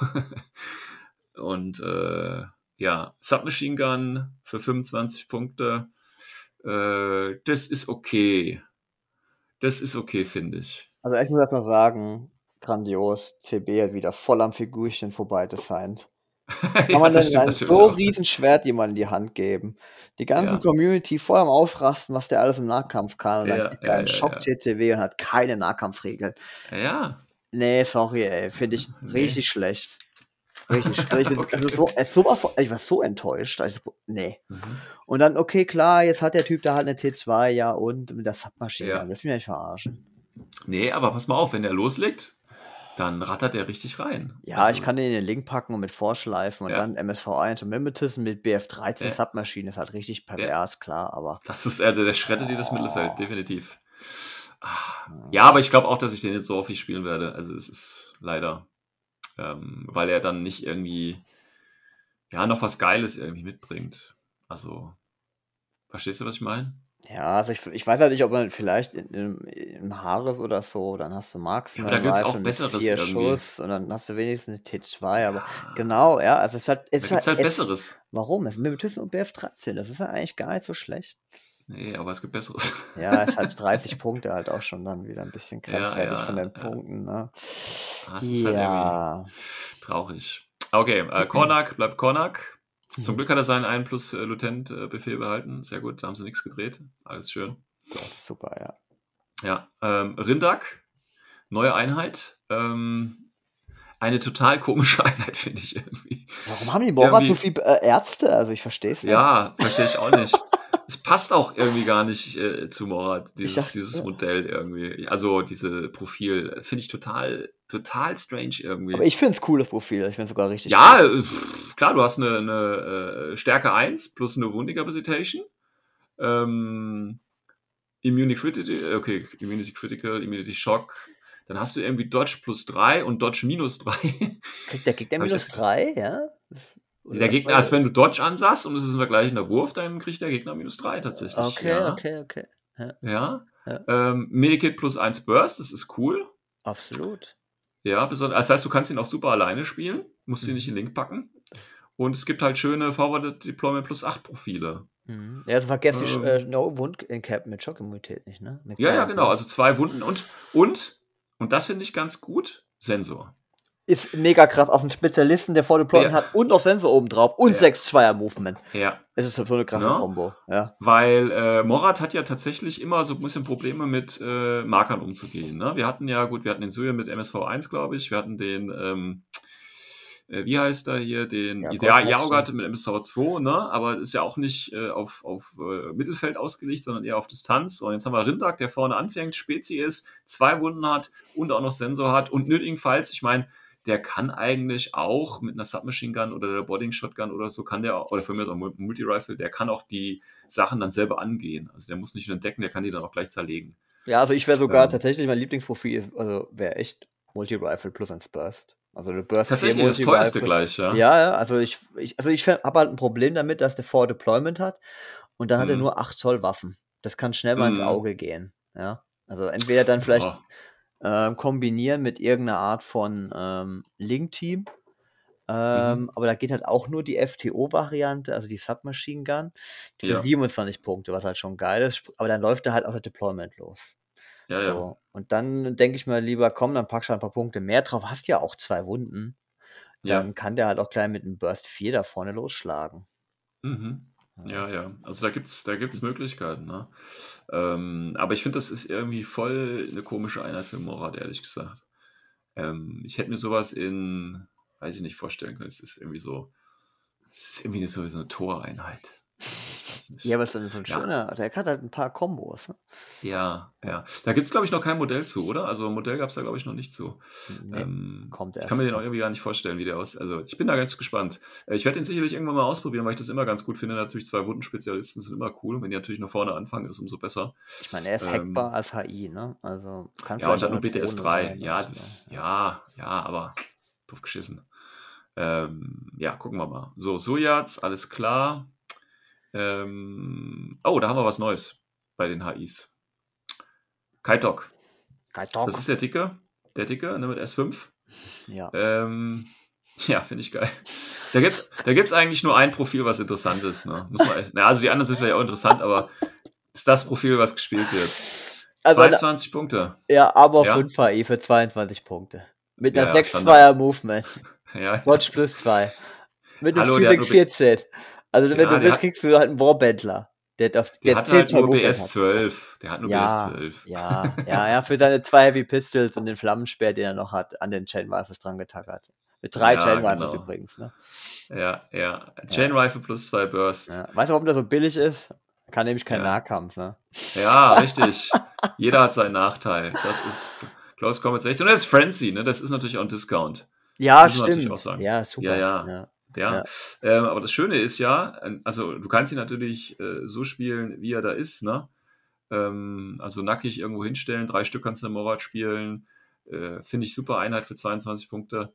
Und äh, ja, Submachine Gun für 25 Punkte. Äh, das ist okay. Das ist okay, finde ich. Also ich muss erst mal sagen, grandios. CB hat wieder voll am Figürchen vorbei designt. ja, Kann man das denn ein so auch. riesen Schwert jemand in die Hand geben? Die ganze Ja. Community voll am Ausrasten, was der alles im Nahkampf kann. Und Ja, dann ja, er einen ja, Schock ja. TTW und hat keine Nahkampfregeln. Ja, Nee, sorry, ey. Finde ich Nee. richtig schlecht. Richtig schlecht. Also Okay. also so, von- ich war so enttäuscht. Also, nee. Mhm. Und dann, okay, klar, jetzt hat der Typ da halt eine T2, ja, und mit der Submaschine. Ja. Ja. Willst du mich nicht verarschen? Nee, aber pass mal auf, wenn der loslegt, dann rattert er richtig rein. Ja, Also, ich kann den in den Link packen und mit Vorschleifen und Ja. dann MSV1 und Mimetism mit BF13 Ja. Submaschine ist halt richtig pervers, klar, aber Das ist, äh, der schreddet dir das Mittelfeld, definitiv. Ah, Ja, aber ich glaube auch, dass ich den jetzt so häufig spielen werde. Also es ist leider, ähm, weil er dann nicht irgendwie, ja, noch was Geiles irgendwie mitbringt. Also, verstehst du, was ich meine? Ja, also ich, ich weiß halt nicht, ob man vielleicht im, Haares oder so, dann hast du Marksman Ja, aber da gibt's auch mit Besseres vier irgendwie. Schuss und dann hast du wenigstens eine T2, aber genau, ja, also es halt, Da es ist gibt's halt es, Besseres. Warum? Es ist Mimetism und BF13, das ist ja eigentlich gar nicht so schlecht. Nee, aber es gibt Besseres. Ja, es halt 30 Punkte halt auch schon dann wieder ein bisschen Ja, grenzwertig ja, von den ja. Punkten, ne? Ah, es ist halt ja. Traurig. Okay, äh, Kornak bleibt Kornak. Mhm. Zum Glück hat er seinen 1 plus äh, Lutent-Befehl behalten. Sehr gut, da haben sie nichts gedreht. Alles schön. Das ist super, ja. Ja, ähm, Rindak, neue Einheit. Ähm, eine total komische Einheit, finde ich irgendwie. Warum haben die Morat so viele äh, Ärzte? Also ich verstehe es nicht. Ja, verstehe ich auch nicht. passt auch irgendwie gar nicht äh, zu Morat, dieses, dachte, dieses. Modell irgendwie. Also diese Profil finde ich total, total strange irgendwie. Aber ich finde es cooles Profil. Ich finde es sogar richtig Ja, cool. pff, klar, du hast eine, eine äh, Stärke 1 plus eine Wundiger Visitation. Ähm, Immunity Critical, okay, Immunity Critical, Immunity Shock. Dann hast du irgendwie Dodge plus 3 und Dodge minus 3. Kriegt der Hab ich minus das- 3, ja? Oder der Gegner, als wenn du? Dodge ansahst und es ist ein vergleichender Wurf, dann kriegt der Gegner minus 3 tatsächlich. Okay, ja. okay, okay. Ja. Ja. Ähm, Medikit plus 1 Burst, das ist cool. Absolut. Ja, besonders, das heißt, du kannst ihn auch super alleine spielen, musst ihn Mhm. nicht in Link packen. Und es gibt halt schöne Forwarded Deployment plus 8 Profile. Mhm. Ja, also vergesst die Ähm. äh, No Wund in Cap mit Schockimmunität nicht, ne? Mit Ja, ja, genau. Also zwei Wunden und, und, und das finde ich ganz gut, Sensor. Ist mega krass auf einen Spezialisten, der voll Deployment Ja. hat und noch Sensor oben drauf und Ja. 6 Zweier Movement. Ja, Es ist so eine krasse Ja. Kombo, ja. weil äh, Morat hat ja tatsächlich immer so ein bisschen Probleme mit äh, Markern umzugehen. Ne? Wir hatten ja, gut, wir hatten den Suya mit MSV1, glaube ich. Wir hatten den, ähm, äh, wie heißt er hier, den Ja, ja, Gott hast du. Jahrgard mit MSV2, ne? aber ist ja auch nicht äh, auf, auf äh, Mittelfeld ausgelegt, sondern eher auf Distanz. Und jetzt haben wir Rindak, der vorne anfängt, Spezi ist, zwei Wunden hat und auch noch Sensor hat und nötigenfalls, ich meine, der kann eigentlich auch mit einer Submachine Gun oder der Boarding Shotgun oder so, kann der, oder für mich auch ein Multi-Rifle, der kann auch die Sachen dann selber angehen. Also der muss nicht nur entdecken, der kann die dann auch gleich zerlegen. Ja, also ich wäre sogar Ähm. tatsächlich, mein Lieblingsprofil also wäre echt Multi-Rifle plus ein Burst. Also eine Burst 4 Tatsächlich das teuerste gleich, ja. Ja, also ich, ich, also ich habe halt ein Problem damit, dass der Forward Deployment hat und dann hat er Mhm. nur 8 Zoll Waffen. Das kann schnell mal ins Mhm. Auge gehen. Ja. Also entweder dann vielleicht Ja. Ähm, kombinieren mit irgendeiner Art von ähm, Link-Team. Mhm. Ähm, Aber da geht halt auch nur die FTO-Variante, also die Submachine Gun, für Ja. 27 Punkte, was halt schon geil ist. Aber dann läuft er halt aus der Deployment los. Ja, ja. so. Und dann denke ich mir lieber, komm, dann packst du halt ein paar Punkte mehr drauf. Hast ja auch zwei Wunden. Ja. Dann kann der halt auch gleich mit einem Burst 4 da vorne losschlagen. Mhm. Ja, ja. Also da gibt's, da gibt's Möglichkeiten, ne? Ähm, aber ich finde, das ist irgendwie voll eine komische Einheit für Morat, ehrlich gesagt. Ähm, ich hätte mir sowas in, weiß ich nicht, vorstellen können. Es ist irgendwie so, es ist irgendwie so so eine Toreinheit. Ich nicht. Ja, aber es ist ein Ja. schöner, der hat halt ein paar Kombos. Ne? Ja, ja. Da gibt es, glaube ich, noch kein Modell zu, oder? Also ein Modell gab es da, glaube ich, noch nicht zu. Nee, ähm, kommt ich erst kann mir den auch irgendwie gar nicht vorstellen, wie der aus. Also ich bin da ganz gespannt. Äh, Ich werde den sicherlich irgendwann mal ausprobieren, weil ich das immer ganz gut finde. Natürlich zwei Wundenspezialisten sind immer cool. Wenn die natürlich nach vorne anfangen, ist umso besser. Ich meine, er ist Ähm, hackbar als HI, ne? Also kann Ja, und dann auch nur BTS Drohne 3. sein, Ja, das, ja, ja, aber doof geschissen. Ähm, ja, gucken wir mal. So, Sojats, alles klar. Ähm, oh, da haben wir was Neues bei den HIs. Kaitok. Kaitok. Das ist der Dicke. Der Dicke ne, mit S5. Ja. Ähm, ja, finde ich geil. Da gibt es da gibt's eigentlich nur ein Profil, was interessant ist. Ne? Muss man, na, also die anderen sind vielleicht auch interessant, aber ist das Profil, was gespielt wird. Also 22 eine, Punkte. Ja, aber ja. 5 HI für 22 Punkte. Mit einer ja, 6-2er Movement. ja, Watch plus 2. Mit einem 4-6-14. Also ja, wenn du bist, kriegst du halt einen Warbandler. Der, der, der, hat halt nur BS 12. Der hat nur ja, BS 12. Ja, ja, ja, für seine zwei Heavy Pistols und den Flammenspeer, den er noch hat, an den Chain Rifles dran getackert. Mit drei ja, Chain Rifles genau. übrigens, ne? Ja, ja. Chain Rifle plus zwei Burst. Weißt du, warum der so billig ist? Kann nämlich kein Nahkampf, ne? Ja, richtig. Jeder hat seinen Nachteil. Das ist Close Combat 16. Und er ist Frenzy, ne? Das ist natürlich auch ein Discount. Ja, stimmt. Ja, super. Ja, ja ja. Ähm, aber das Schöne ist ja, äh, also du kannst ihn natürlich äh, so spielen, wie er da ist, ne? Ähm, also nackig irgendwo hinstellen, drei Stück kannst du in Morat spielen. Äh, Finde ich super Einheit für 22 Punkte.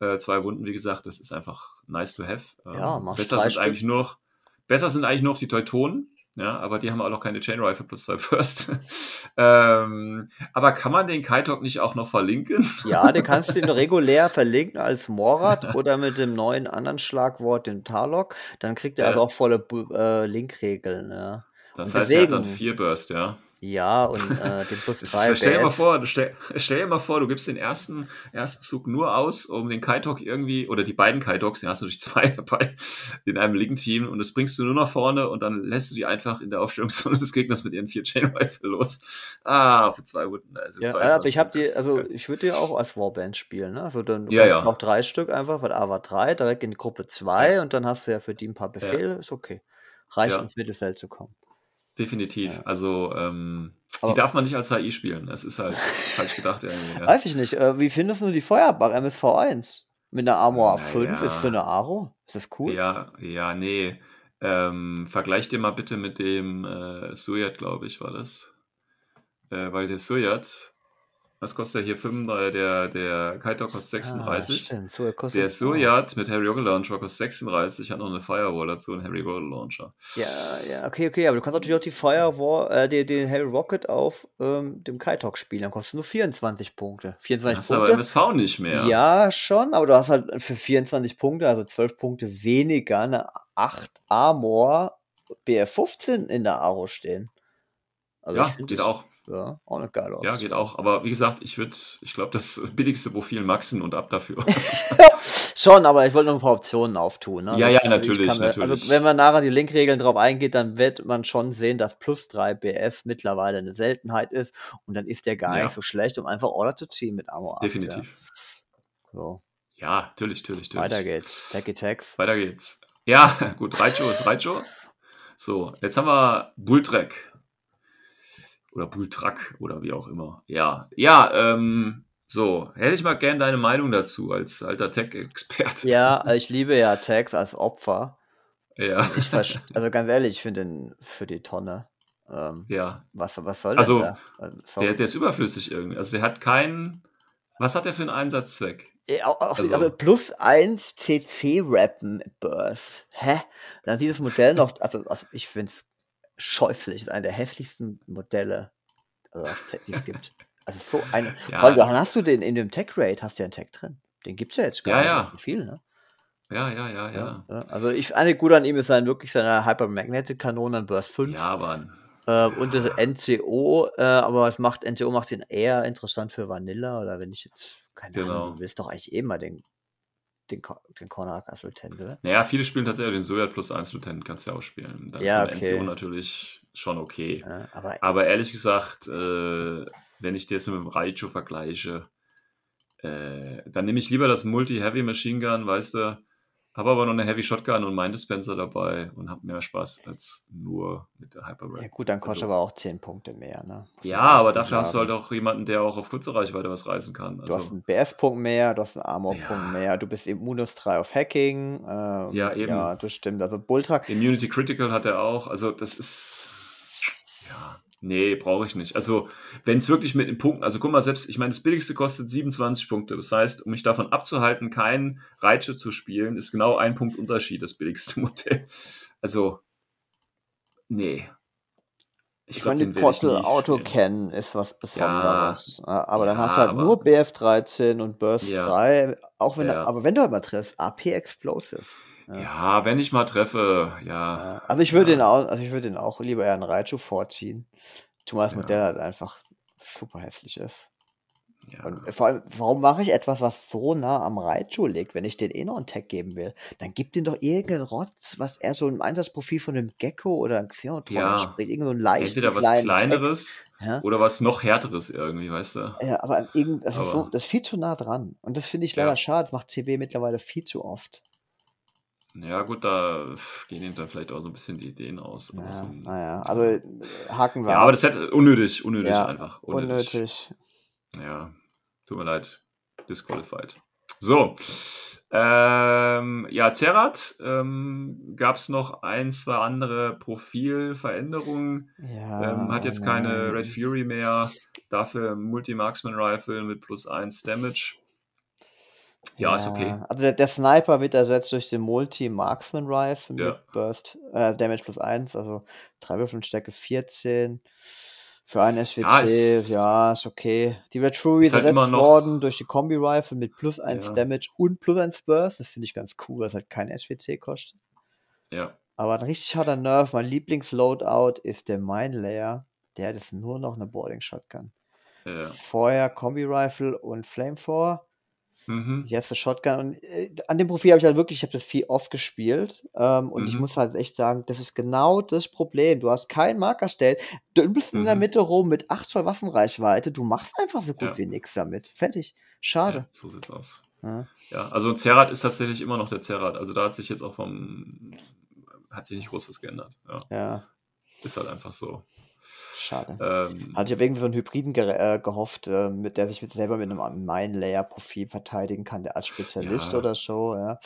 Äh, zwei Wunden, wie gesagt, das ist einfach nice to have. Ähm, Ja, besser sind Stück. eigentlich nur noch, besser sind eigentlich noch die Teutonen, ja, aber die haben auch noch keine Chain Rifle plus zwei Burst. ähm, aber kann man den Kaitok nicht auch noch verlinken? Ja, den kannst du ihn regulär verlinken als Morat oder mit dem neuen anderen Schlagwort, dem Tarlok. Dann kriegt er Ja. also auch volle äh, Linkregeln. Ja, Das Und heißt, er hat dann deswegen- vier Burst, ja. Ja und äh, den plus Das 3 ist, stell dir mal vor, du stell, stell dir mal vor, du gibst den ersten, ersten Zug nur aus, um den Kaitok irgendwie, oder die beiden Kaitoks, den hast du durch zwei dabei, in einem linken Team und das bringst du nur nach vorne und dann lässt du die einfach in der Aufstellungszone des Gegners mit ihren vier Chain Rifle los. Ah, für zwei Wunden. Also, Ja, 22 also ich habe die, also ich würde die auch als Warband spielen, ne? Also dann du Ja, ja. noch drei Stück einfach, weil A war drei, direkt in die Gruppe zwei und dann hast du ja für die ein paar Befehle, ist okay. Reicht Ja. ins Mittelfeld zu kommen. Definitiv. Also, ähm, Aber- die darf man nicht als HI spielen. Das ist halt falsch gedacht irgendwie. Ja. Weiß ich nicht, äh, wie findest du die Feuerbach MSV 1? Mit einer Armor Na 5 ja. ist für eine Aro? Ist das cool? Ja, ja, nee. Ähm, vergleich dir mal bitte mit dem äh, Sojat, glaube ich, war das. Äh, weil der Sojat, was kostet der hier? 35, der, der Kaitor kostet Ah, 36. stimmt. So, kostet der Sojat mit Harry Rocket Launcher kostet 36, hat noch eine Firewall dazu und Harry Rocket Launcher. Ja, ja, okay, okay, aber du kannst natürlich auch die Firewall, äh, den, den Harry Rocket auf ähm, dem Kaitok spielen, dann kostet nur 24 Punkte. 24 Hast du aber Punkte. MSV nicht mehr. Ja, schon, aber du hast halt für 24 Punkte, also 12 Punkte weniger, eine 8 Armor BR15 in der Aro stehen. Also Ja, geht auch. Ja, auch eine geile Ja, Option. geht auch. Aber wie gesagt, ich würde, ich glaube, das billigste Profil maxen und ab dafür. Schon, aber ich wollte noch ein paar Optionen auftun. Ne? Ja, Also ja, also ich natürlich, kann natürlich. Also wenn man nachher die Linkregeln drauf eingeht, dann wird man schon sehen, dass plus 3 BS mittlerweile eine Seltenheit ist und dann ist der gar Ja. nicht so schlecht, um einfach Order to Team mit Armor 8, Definitiv. Ja. So, Ja, natürlich, natürlich, natürlich. weiter geht's. Tacky Tags. Weiter geht's. Ja, gut, Raicho ist Raicho. So, jetzt haben wir Bulltrack. Oder Bulltrack oder wie auch immer. Ja, ja, ähm, so, hätte ich mal gern deine Meinung dazu als alter Tech-Experte. Ja, also ich liebe ja Tags als Opfer. Ja, also ganz ehrlich, ich finde den für die Tonne. Ähm, ja. was, was soll Also, da? Also. Der, der ist überflüssig irgendwie. Also der hat keinen, Was hat der für einen Einsatzzweck? Äh, Also- Also, plus 1 CC Rappen Burst. Hä? Dann sieht das Modell noch, also, also ich finde es scheußlich. Das ist einer der hässlichsten Modelle, also, die es gibt. Also so eine. Ja. Vor allem, dann hast du den in dem Tech Raid, hast du ja einen Tech drin. Den gibt's ja jetzt gar Ja, nicht ja. so viel, ne? Ja, ja, ja, ja. Ja, Also ich, eine gut an ihm ist sein wirklich seine Hypermagnetic Kanone an Burst 5 Ja, Mann. äh, und das NCO, äh, aber es macht NCO macht ihn eher interessant für Vanilla oder wenn ich jetzt keine Genau. Ahnung, du willst doch eigentlich eh mal den den, Ko- den Corner als Lieutenant, oder? Naja, viele spielen tatsächlich den Sojat plus 1 Lieutenant, kannst du ja auch spielen. Dann Ja, ist ein okay. NCO natürlich schon okay. Ja, aber Aber ehrlich gesagt, äh, wenn ich das mit dem Raichu vergleiche, äh, dann nehme ich lieber das Multi-Heavy Machine Gun, weißt du, habe aber noch eine Heavy Shotgun und Mind Dispenser dabei und habe mehr Spaß als nur mit der Hyper ja Red. gut, dann kostet Also- aber auch 10 Punkte mehr, ne? Muss Ja, aber dafür hast du halt auch jemanden, der auch auf kurze Reichweite was reißen kann. Du hast Also, einen BF-Punkt mehr, du hast einen Armor-Punkt Ja. mehr, du bist im Minus 3 auf Hacking. Ähm, Ja, eben. Ja, das stimmt. Also Bulltruck, Immunity Critical hat er auch. Also, das ist. Ja, nee, brauche ich nicht. Also, wenn es wirklich mit den Punkten. Also, guck mal, selbst, ich meine, das billigste kostet 27 Punkte. Das heißt, um mich davon abzuhalten, keinen Reitsche zu spielen, ist genau ein Punkt Unterschied, das billigste Modell. Also, nee. ich glaub, meine, die ich Portal Auto. Cannon ist was Besonderes. Ja, aber dann Ja, hast du halt nur BF13 und Burst Ja. 3, auch wenn, Ja. aber wenn du halt mal triffst, AP Explosive. Ja. Ja, wenn ich mal treffe, ja. Also ich würde ja. den auch, also ich würde den auch lieber eher einen Raichu vorziehen. Zumal das Ja. Modell halt einfach super hässlich ist. ja. Und vor allem, warum mache ich etwas, was so nah am Raichu liegt, wenn ich den eh noch einen Tag geben will? Dann gib den doch irgendeinen Rotz, was er so im Einsatzprofil von einem Gecko oder einem Xeontron Ja. entspricht. Irgend so einen leichten Entweder was. Kleineres Ja? oder was noch härteres irgendwie, weißt du? Ja, aber irgend, das, ist so, Aber- das ist viel zu nah dran. Und das finde ich leider schade. Das macht CB mittlerweile viel zu oft. Ja, gut, da gehen ihm dann vielleicht auch so ein bisschen die Ideen aus. Ja, so- naja, also äh, haken wir ja, ab. aber das hätte unnötig, unnötig Ja, einfach. unnötig. Ja, tut mir leid. Disqualified. So. Ähm, ja, Zerat ähm, gab es noch ein, zwei andere Profilveränderungen. Ja, Ähm, hat jetzt keine. Red Fury mehr. Dafür Multi-Marksman Rifle mit plus 1 Damage. Ja, ist okay. Also der, der Sniper wird ersetzt durch den Multi-Marksman Rifle Ja. mit Burst, äh, Damage plus 1, also 3 Würfel und Stärke 14. Für einen SWC, ist- ja, ist okay. Die Red Fury ist halt ersetzt worden durch die Kombi-Rifle mit plus 1 Ja. Damage und plus 1 Burst. Das finde ich ganz cool, weil es halt kein SWC kostet. Ja. Aber ein richtig harter Nerf, mein Lieblings-Loadout ist der Mine Layer. Der hat jetzt nur noch eine Boarding Shotgun. Ja. Vorher Kombi-Rifle und Flamethrower. Mhm. Jetzt eine Shotgun. Und äh, an dem Profil habe ich halt wirklich, ich habe das viel oft gespielt. Ähm, und ich Mhm. muss halt echt sagen, das ist genau das Problem. Du hast keinen Markerstell. Du bist in der Mhm. Mitte rum mit 8 Zoll Waffenreichweite. Du machst einfach so gut Ja. wie nichts damit. Fertig. Schade. Ja, so sieht's aus. Ja. Ja, also ein Zerat ist tatsächlich immer noch der Zerat. Also da hat sich jetzt auch vom hat sich nicht groß was geändert. Ja, ja, ist halt einfach so. Schade. Ähm, Hatte ich auf irgendwie so einen Hybriden ge äh, gehofft, äh, mit der sich mit selber mit einem Mine-Layer-Profil verteidigen kann, der als Spezialist Ja. oder so, ja.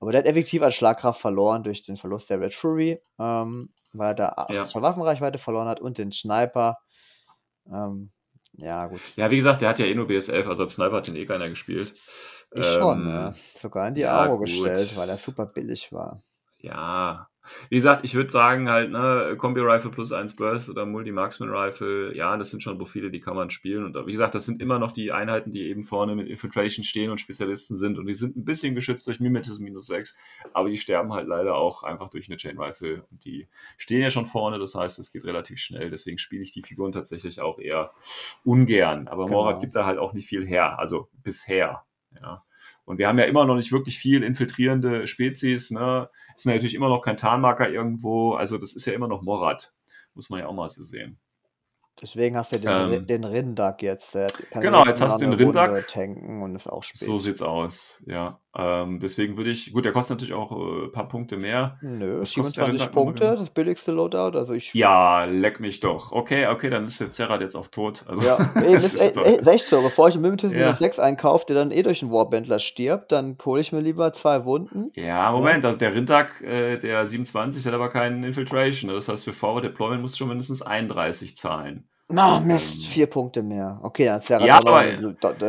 Aber der hat effektiv an Schlagkraft verloren durch den Verlust der Red Fury, ähm, weil er da Ja. zwei Waffenreichweite verloren hat und den Sniper. Ähm, ja, gut. ja, wie gesagt, der hat ja eh nur BS11, also als Sniper hat den eh keiner gespielt. Ich schon, Ähm, ja. Sogar in die ja, gut. gestellt, weil er super billig war. Ja, wie gesagt, ich würde sagen halt, ne, Kombi-Rifle plus 1 Burst oder Multi-Marksman-Rifle, ja, das sind schon Profile, die kann man spielen. Und wie gesagt, das sind immer noch die Einheiten, die eben vorne mit Infiltration stehen und Spezialisten sind. Und die sind ein bisschen geschützt durch Mimetism minus 6, aber die sterben halt leider auch einfach durch eine Chain-Rifle. Und die stehen ja schon vorne, das heißt, es geht relativ schnell. Deswegen spiele ich die Figuren tatsächlich auch eher ungern. Aber Genau. Morat gibt da halt auch nicht viel her, also bisher. Ja. Und wir haben ja immer noch nicht wirklich viel infiltrierende Spezies. Ne? Ist natürlich immer noch kein Tarnmarker irgendwo. Also das ist ja immer noch Morat. Muss man ja auch mal so sehen. Deswegen hast du ja den, Ähm, den Rindak jetzt. Genau, jetzt hast du den Rindak. tanken und ist auch spät. So sieht's aus, ja. Ähm, deswegen würde ich, gut, der kostet natürlich auch äh, ein paar Punkte mehr. Nö, der 27 Rindak nochmal Punkte, genau? das billigste Loadout. Also ich. Ja, leck mich doch. Okay, okay, dann ist der Zerrat jetzt auch tot. Also, Ja, das ist, ey, ey, ist echt so. Bevor ich einen Mimetism Ja. minus 6 einkaufe, der dann eh durch einen Warbandler stirbt, dann hole ich mir lieber zwei Wunden. Ja, Moment, also der Rindak, äh, der 27, der hat aber keinen Infiltration. ne? Das heißt, für Forward Deployment musst du schon mindestens 31 zahlen. Na, Mist, vier Punkte mehr. Okay, dann ist Serra Ja, aber-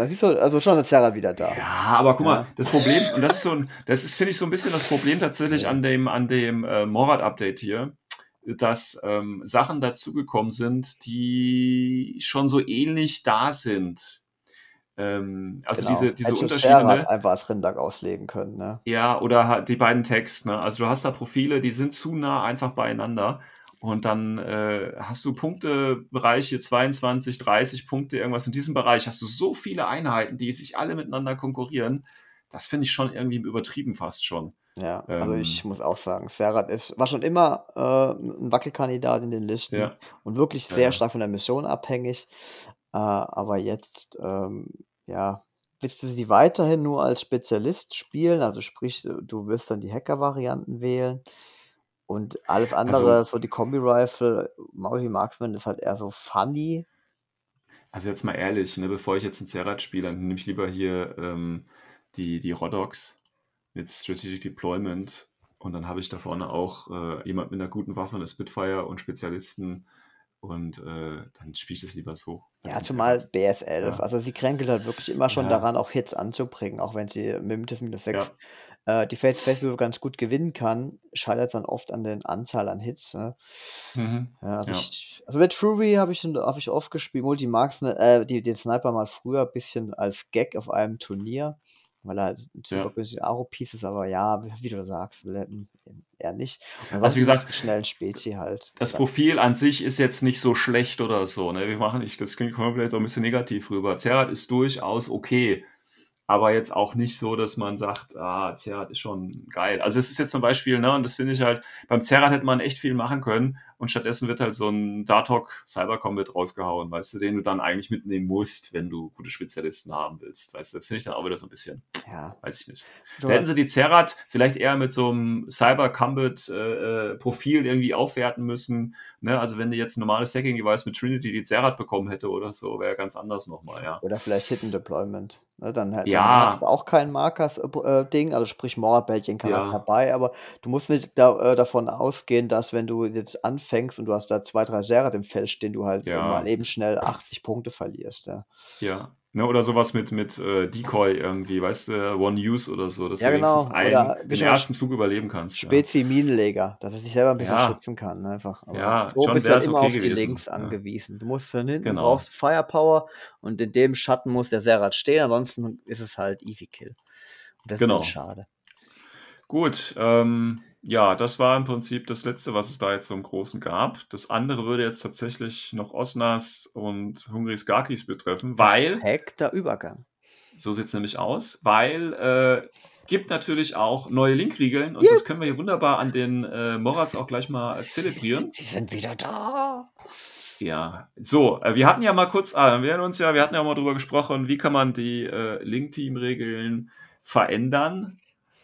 siehst du, also schon ist Serra wieder da. Ja, aber guck mal, Ja. das Problem, und das ist so ein, das ist, finde ich, so ein bisschen das Problem tatsächlich an dem, an dem äh, Morat-Update hier, dass ähm, Sachen dazugekommen sind, die schon so ähnlich da sind. Ähm, also Genau. diese, diese Hätte Unterschiede, Serra ne? einfach als Rindag auslegen können, ne? Ja, oder die beiden Texte. Ne? Also du hast da Profile, die sind zu nah einfach beieinander. Und dann äh, hast du Punktebereiche 22, 30 Punkte, irgendwas in diesem Bereich. Hast du so viele Einheiten, die sich alle miteinander konkurrieren. Das finde ich schon irgendwie übertrieben fast schon. Ja, also Ähm. ich muss auch sagen, Serrat ist, war schon immer äh, ein Wackelkandidat in den Listen Ja. und wirklich Ja, sehr ja. stark von der Mission abhängig. Äh, aber jetzt, ähm, ja, willst du sie weiterhin nur als Spezialist spielen? Also sprich, du wirst dann die Hacker-Varianten wählen und alles andere, so die Kombi-Rifle, Maui Marksman ist halt eher so funny. Also jetzt mal ehrlich, ne, bevor ich jetzt ein Zerat spiele, dann nehme ich lieber hier ähm, die, die Rodox mit Strategic Deployment und dann habe ich da vorne auch äh, jemand mit einer guten Waffe, eine Spitfire und Spezialisten und äh, dann spiele ich das lieber so. Ja, zumal Zerat. BS11. Ja. Also sie kränkelt halt wirklich immer schon Ja. daran, auch Hits anzubringen, auch wenn sie mit minus 6 äh, die Face-to-Face-Würfe ganz gut gewinnen kann, scheitert dann oft an den Anzahl an Hits. Ne? Mhm. Ja, also, Ja. Ich, also mit Fury habe ich, hab ich oft gespielt, Multi-Marks, äh, die, den Sniper mal früher ein bisschen als Gag auf einem Turnier, weil er halt ein super Ja. günstiger Aro-Piece ist, aber ja, wie du sagst, er eher nicht. Und Also wie gesagt, schnellen Spezi halt. Das Ja. Profil an sich ist jetzt nicht so schlecht oder so. Ne? Wir machen, ich, das klingt kommt vielleicht auch ein bisschen negativ rüber. Zerat ist durchaus okay, aber jetzt auch nicht so, dass man sagt, ah, Zerat ist schon geil. Also es ist jetzt zum Beispiel, ne, und das finde ich halt, beim Zerat hätte man echt viel machen können und stattdessen wird halt so ein Dartok Cyber Combat rausgehauen, weißt du, den du dann eigentlich mitnehmen musst, wenn du gute Spezialisten haben willst. Weißt du, das finde ich dann auch wieder so ein bisschen, ja. weiß ich nicht. Du Da hätten sie die Zerat vielleicht eher mit so einem Cyber Combat äh, äh, Profil irgendwie aufwerten müssen. Ne? Also wenn die jetzt ein normales Hacking Device mit Trinity die Zerat bekommen hätte oder so, wäre ganz anders nochmal, ja. Oder vielleicht Hidden Deployment. Ne, dann halt, Ja. dann hat auch kein Markers-Ding, also sprich Morat-Bällchen kann halt Ja. dabei, aber du musst nicht da, äh, davon ausgehen, dass wenn du jetzt anfängst und du hast da zwei, drei Serat im Feld stehen, du halt Ja. mal eben schnell 80 Punkte verlierst. Ja, Ja. Ne, oder sowas mit, mit äh, Decoy irgendwie, weißt du, One Use oder so, dass Ja, du wenigstens genau. einen, Oder wie den ersten Zug überleben kannst. Spezi-Minenleger, dass er sich selber ein bisschen Ja. schützen kann. ne, Einfach. Aber Ja, so schon bist du halt immer okay auf die gewesen, Links angewiesen. Du musst von hinten, Genau. brauchst Firepower und in dem Schatten muss der Serat stehen, ansonsten ist es halt Easy Kill. Und das Genau. ist schade. Gut, ähm, ja, das war im Prinzip das Letzte, was es da jetzt so im Großen gab. Das andere würde jetzt tatsächlich noch Osnas und Hungris Garkis betreffen, weil, Perfekter Übergang. so sieht es nämlich aus, weil äh, gibt natürlich auch neue Linkriegeln und Juhu. das können wir hier wunderbar an den äh, Morats auch gleich mal zelebrieren. Sie sind wieder da. Ja, so, äh, wir hatten ja mal kurz, ah, wir erinnern uns ja, wir hatten ja mal drüber gesprochen, wie kann man die äh, Link-Team-Regeln verändern,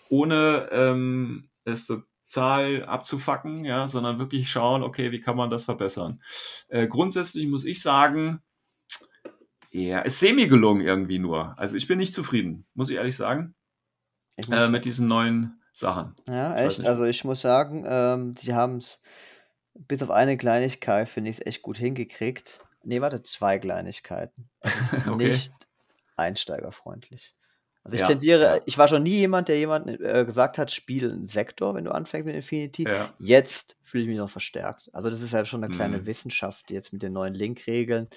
ohne ähm, es total abzufacken, ja, sondern wirklich schauen, okay, wie kann man das verbessern. Äh, grundsätzlich muss ich sagen, ja, ist semi gelungen irgendwie nur. Also ich bin nicht zufrieden, muss ich ehrlich sagen, Ich äh, mit diesen neuen Sachen. Ja, echt. Also ich muss sagen, ähm, sie haben es bis auf eine Kleinigkeit, finde ich es echt gut hingekriegt. Nee, warte, zwei Kleinigkeiten. Es ist Okay. nicht einsteigerfreundlich. Also ich Ja, tendiere, ja. ich war schon nie jemand, der jemand äh, gesagt hat, spiel einen Sektor, wenn du anfängst mit Infinity. Ja, Jetzt fühle ich mich noch verstärkt. Also das ist halt schon eine kleine Mhm. Wissenschaft jetzt mit den neuen Link-Regeln.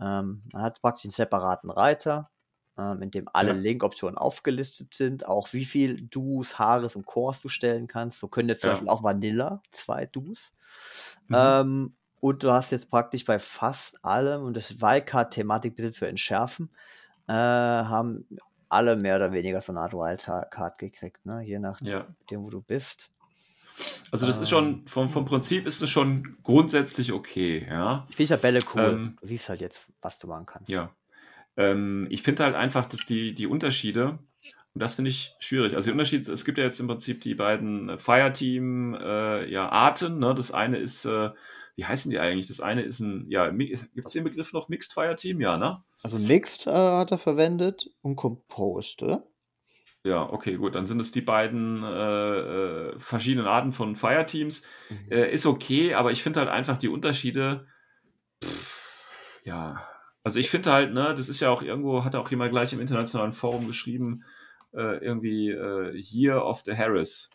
Ähm, man hat praktisch einen separaten Reiter, ähm, in dem alle Ja. Link-Optionen aufgelistet sind, auch wie viel Duos, Haares und Cores du stellen kannst. So können jetzt zum Ja. Beispiel auch Vanilla zwei Duos. Mhm. Ähm, und du hast jetzt praktisch bei fast allem, und das Wildcard-Thematik bitte zu entschärfen, äh, haben alle mehr oder weniger so eine Art Wildcard gekriegt, ne? je nachdem, ja. wo du bist. Also das ist Ähm. schon, vom, vom Prinzip ist es schon grundsätzlich okay, ja. Ich finde Tabelle cool. Ähm, du siehst halt jetzt, was du machen kannst. Ja. Ähm, ich finde halt einfach, dass die, die Unterschiede, und das finde ich schwierig. Also die Unterschiede, es gibt ja jetzt im Prinzip die beiden Fireteam äh, ja, Arten. Ne? Das eine ist, äh, wie heißen die eigentlich? Das eine ist ein, ja, gibt es den Begriff noch Mixed Fireteam? Ja, ne? Also Mixed äh, hat er verwendet und Composed, oder? Ja, okay, gut. Dann sind es die beiden äh, äh, verschiedenen Arten von Fireteams. Äh, ist okay, aber ich finde halt einfach die Unterschiede. Pff, ja, also ich finde halt, ne, das ist ja auch irgendwo, hat auch jemand gleich im internationalen Forum geschrieben, äh, irgendwie äh, Year of the Harris.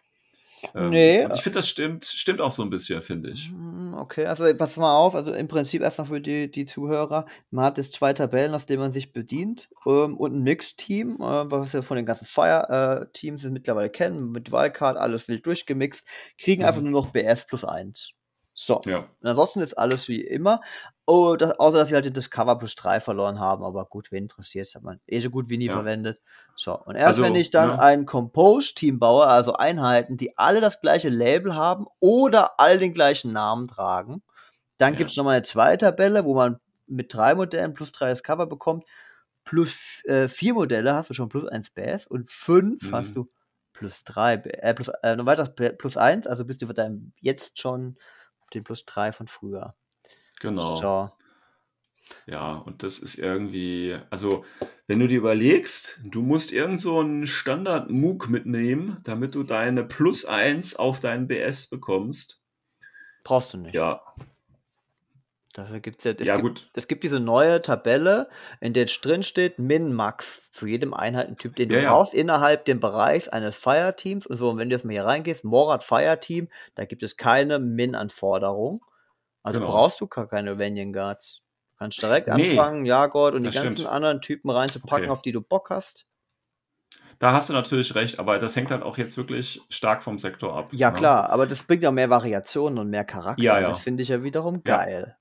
Ähm, Nee, ich finde, das stimmt, stimmt auch so ein bisschen, finde ich. Hm, Okay, also pass mal auf, also im Prinzip erstmal für die, die Zuhörer. Man hat jetzt zwei Tabellen, aus denen man sich bedient ähm, und ein Mixed-Team, äh, was wir von den ganzen Fire-Teams mittlerweile kennen, mit Wildcard, alles wild durchgemixt, kriegen einfach Mhm. nur noch BS plus 1. So. Ja. Und ansonsten ist alles wie immer. Oh, das, außer dass sie halt den Discover plus 3 verloren haben, aber gut, wen interessiert hat man eh so gut wie nie Ja. verwendet. So, und erst Also, wenn ich dann ne? ein Compose-Team baue, also Einheiten, die alle das gleiche Label haben oder alle den gleichen Namen tragen, dann Ja. gibt es nochmal eine zweite Tabelle, wo man mit drei Modellen plus drei das Cover bekommt. Plus äh, vier Modelle hast du schon plus eins Bass und fünf Mhm. hast du plus drei, äh, plus, äh, noch weiter plus eins, also bist du für deinem jetzt schon den plus drei von früher. Genau. So. Ja, und das ist irgendwie, also wenn du dir überlegst, du musst irgend so einen Standard-MOOC mitnehmen, damit du deine Plus 1 auf deinen BS bekommst. Brauchst du nicht. Ja, Dafür gibt's ja, es ja gibt, gut. es gibt diese neue Tabelle, in der drin steht Min-Max zu jedem Einheitentyp, den du Ja, brauchst innerhalb dem Bereichs eines Fireteams. Und so, und wenn du jetzt mal hier reingehst, Morat Fireteam, da gibt es keine Min-Anforderung. Also Genau. brauchst du gar keine Vanian Guards. Du kannst direkt Nee, anfangen, Jagod und die ganzen stimmt. anderen Typen reinzupacken, Okay. auf die du Bock hast. Da hast du natürlich recht, aber das hängt halt auch jetzt wirklich stark vom Sektor ab. Ja, ne? klar, aber das bringt ja mehr Variationen und mehr Charakter. Ja, ja. Das finde ich ja wiederum Ja. geil.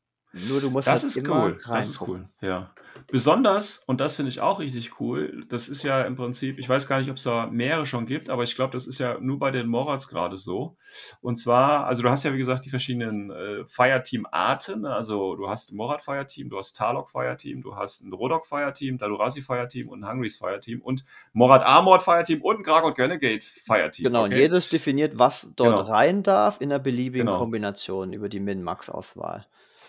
Nur du musst Das halt ist cool. Das ist cool. Ja. Besonders, und das finde ich auch richtig cool, das ist ja im Prinzip, ich weiß gar nicht, ob es da mehrere schon gibt, aber ich glaube, das ist ja nur bei den Morats gerade so. Und zwar, also du hast ja wie gesagt die verschiedenen äh, Fireteam-Arten. ne? Also du hast ein Morat Fireteam, du hast Tarlok Fireteam, du hast ein Rodok Fireteam, Dalurasi Fireteam und ein Hungrys Fireteam und Morat Armored Fireteam und ein Gragot Renegade Fireteam. Genau, und okay? jedes definiert, was dort Genau. rein darf in einer beliebigen Genau. Kombination über die Min-Max-Auswahl.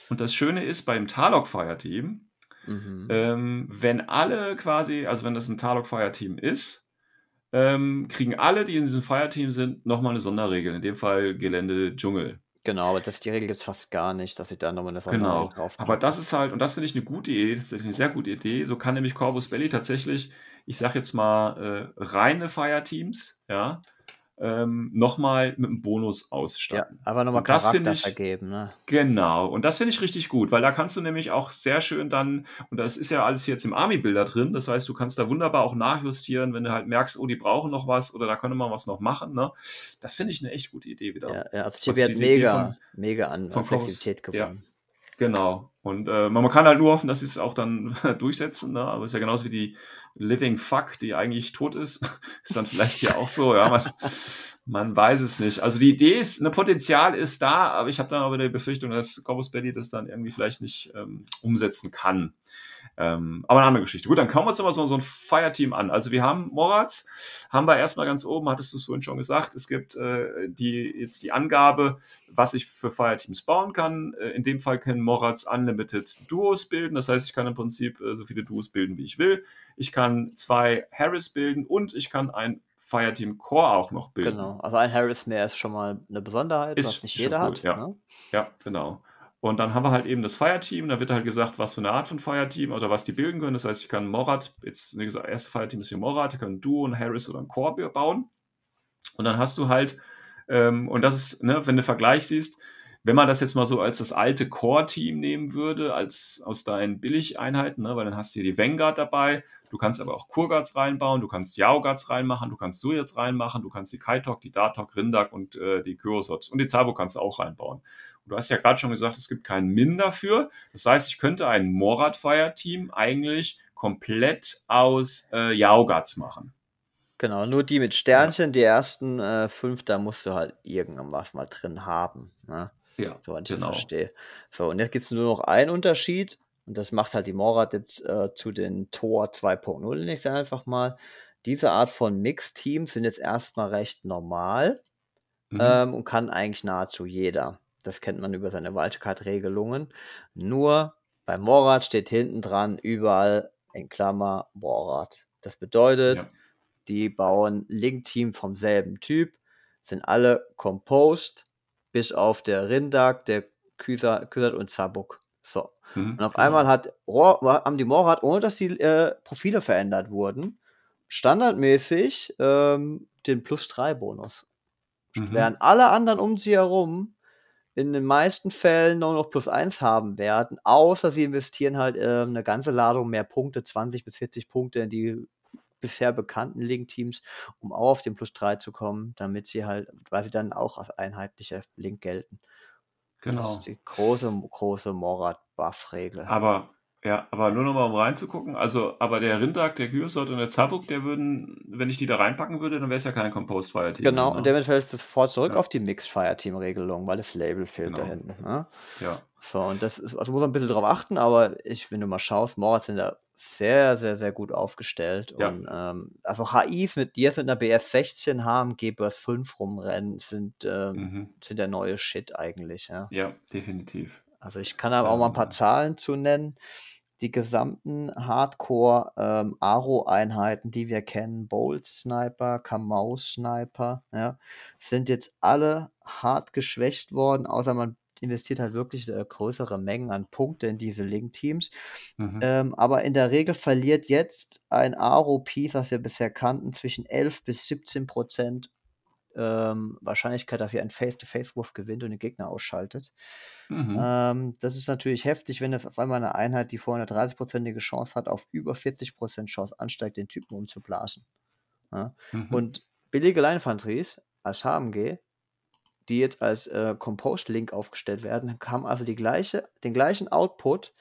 Und das Schöne ist beim Tarlok Fireteam, Mhm. Ähm, wenn alle quasi, also wenn das ein Tarlok Fireteam ist, ähm, kriegen alle, die in diesem Fireteam sind, nochmal eine Sonderregel. In dem Fall Gelände Dschungel. Genau, aber das, die Regel gibt es fast gar nicht, dass ich da nochmal eine Genau. Sonderregel drauf Aber das ist halt, und das finde ich eine gute Idee, das ist eine sehr gute Idee. So kann nämlich Corvus Belly tatsächlich, ich sag jetzt mal, äh, reine Fireteams, ja, ähm, nochmal mit einem Bonus Ja, ausstatten. einfach nochmal Und das Charakter finde ich- vergeben, ne? Genau, und das finde ich richtig gut, weil da kannst du nämlich auch sehr schön dann, und das ist ja alles jetzt im Army-Bilder drin, das heißt, du kannst da wunderbar auch nachjustieren, wenn du halt merkst, oh, die brauchen noch was oder da könnte man was noch machen. Ne? Das finde ich eine echt gute Idee wieder. Ja, ja also Chibi hat diese Idee mega, von- mega an, Flexibilität Corvus- ja. Genau. Und äh, man kann halt nur hoffen, dass sie es auch dann durchsetzen. Ne? Aber es ist ja genauso wie die Living Fuck, die eigentlich tot ist. ist dann vielleicht hier auch so. Ja, man, man weiß es nicht. Also die Idee ist, ein Potenzial ist da, aber ich habe dann aber die Befürchtung, dass Corvus Belly das dann irgendwie vielleicht nicht ähm, umsetzen kann. Ähm, aber eine andere Geschichte. Gut, dann kommen wir uns mal so, so ein Fireteam an. Also wir haben Moratz, haben wir erstmal ganz oben, hattest du es vorhin schon gesagt, es gibt äh, die, jetzt die Angabe, was ich für Fireteams bauen kann. Äh, in dem Fall können Moratz Unlimited Duos bilden. Das heißt, ich kann im Prinzip äh, so viele Duos bilden, wie ich will. Ich kann zwei Harris bilden und ich kann ein Fireteam Core auch noch bilden. Genau. Also ein Harris mehr ist schon mal eine Besonderheit, Ist was nicht jeder cool, hat. ja. Ne? Ja, genau. Und dann haben wir halt eben das Fireteam. Da wird halt gesagt, was für eine Art von Fireteam oder was die bilden können. Das heißt, ich kann Morat, jetzt wie gesagt, erste Fireteam ist hier Morat, ich kann ein Duo, ein Harris oder ein Core bauen. Und dann hast du halt, ähm, und das ist, ne, wenn du Vergleich siehst, wenn man das jetzt mal so als das alte Core-Team nehmen würde, als aus deinen Billigeinheiten, ne, weil dann hast du hier die Vanguard dabei, du kannst aber auch Kurguards reinbauen, du kannst Yao-Guards reinmachen, du kannst Sujets reinmachen, du kannst die Kaitok, die Datok, Rindak und äh, die Kyosot und die Zabo kannst du auch reinbauen. Du hast ja gerade schon gesagt, es gibt keinen Min dafür. Das heißt, ich könnte ein Morat-Fire-Team eigentlich komplett aus äh, Yao-Guards machen. Genau, nur die mit Sternchen, die ersten äh, fünf, da musst du halt irgendwas mal drin haben. Ne? Ja, Soweit ich genau. das verstehe. So, und jetzt gibt es nur noch einen Unterschied. Und das macht halt die Morat jetzt äh, zu den Tor 2.0, nenne ich sie einfach mal. Diese Art von Mix-Teams sind jetzt erstmal recht normal Mhm. ähm, und kann eigentlich nahezu jeder. Das kennt man über seine Wildcard-Regelungen. Nur bei Morat steht hinten dran überall in Klammer Morat. Das bedeutet, Ja. die bauen Link-Team vom selben Typ, sind alle composed, bis auf der Rindak, der Küsat und Zabuk. So. Mhm, Und auf genau. einmal hat, haben die Morat, ohne dass die äh, Profile verändert wurden, standardmäßig ähm, den Plus-3-Bonus. Mhm. Während alle anderen um sie herum in den meisten Fällen nur noch Plus 1 haben werden, außer sie investieren halt ähm, eine ganze Ladung mehr Punkte, 20 bis 40 Punkte in die bisher bekannten Link-Teams, um auch auf den Plus 3 zu kommen, damit sie halt, weil sie dann auch als einheitlicher Link gelten. Das Genau. ist die große, große Morat-Buff-Regel. Aber, ja, aber nur nochmal um reinzugucken. Also, aber der Rindag, der Gyrsot und der Zabuk, der würden, wenn ich die da reinpacken würde, dann wäre es ja kein Composed Fire Team. Genau, ne? und damit fällt es sofort zurück Ja. auf die Mixed Fire Team Regelung, weil das Label fehlt da Genau. hinten. Ne? Ja, So, und das ist, also muss man ein bisschen drauf achten, aber ich, wenn du mal schaust, Morat sind da sehr, sehr, sehr gut aufgestellt. Ja. Und ähm, also HIs, mit, die jetzt mit einer BS 16 HMG Burst 5 rumrennen, sind, ähm, mhm. sind der neue Shit eigentlich, ja. ja, definitiv. Also ich kann aber auch mal ein paar Ähm. Zahlen zu nennen. Die gesamten Hardcore ähm, Aro-Einheiten, die wir kennen, Bolt Sniper, Kamau Sniper, ja, sind jetzt alle hart geschwächt worden, außer man investiert halt wirklich äh, größere Mengen an Punkte in diese Link-Teams. Mhm. Ähm, aber in der Regel verliert jetzt ein Aro-Piece, was wir bisher kannten, zwischen 11 bis 17 Prozent ähm, Wahrscheinlichkeit, dass ihr einen Face-to-Face-Wurf gewinnt und den Gegner ausschaltet. Mhm. Ähm, das ist natürlich heftig, wenn das auf einmal eine Einheit, die vorher eine 30-prozentige Chance hat, auf über 40% Chance ansteigt, den Typen umzublasen. Ja? Mhm. Und billige Leinfanteries als HMG, die jetzt als äh, Composed Link aufgestellt werden, haben also die gleiche, den gleichen Output,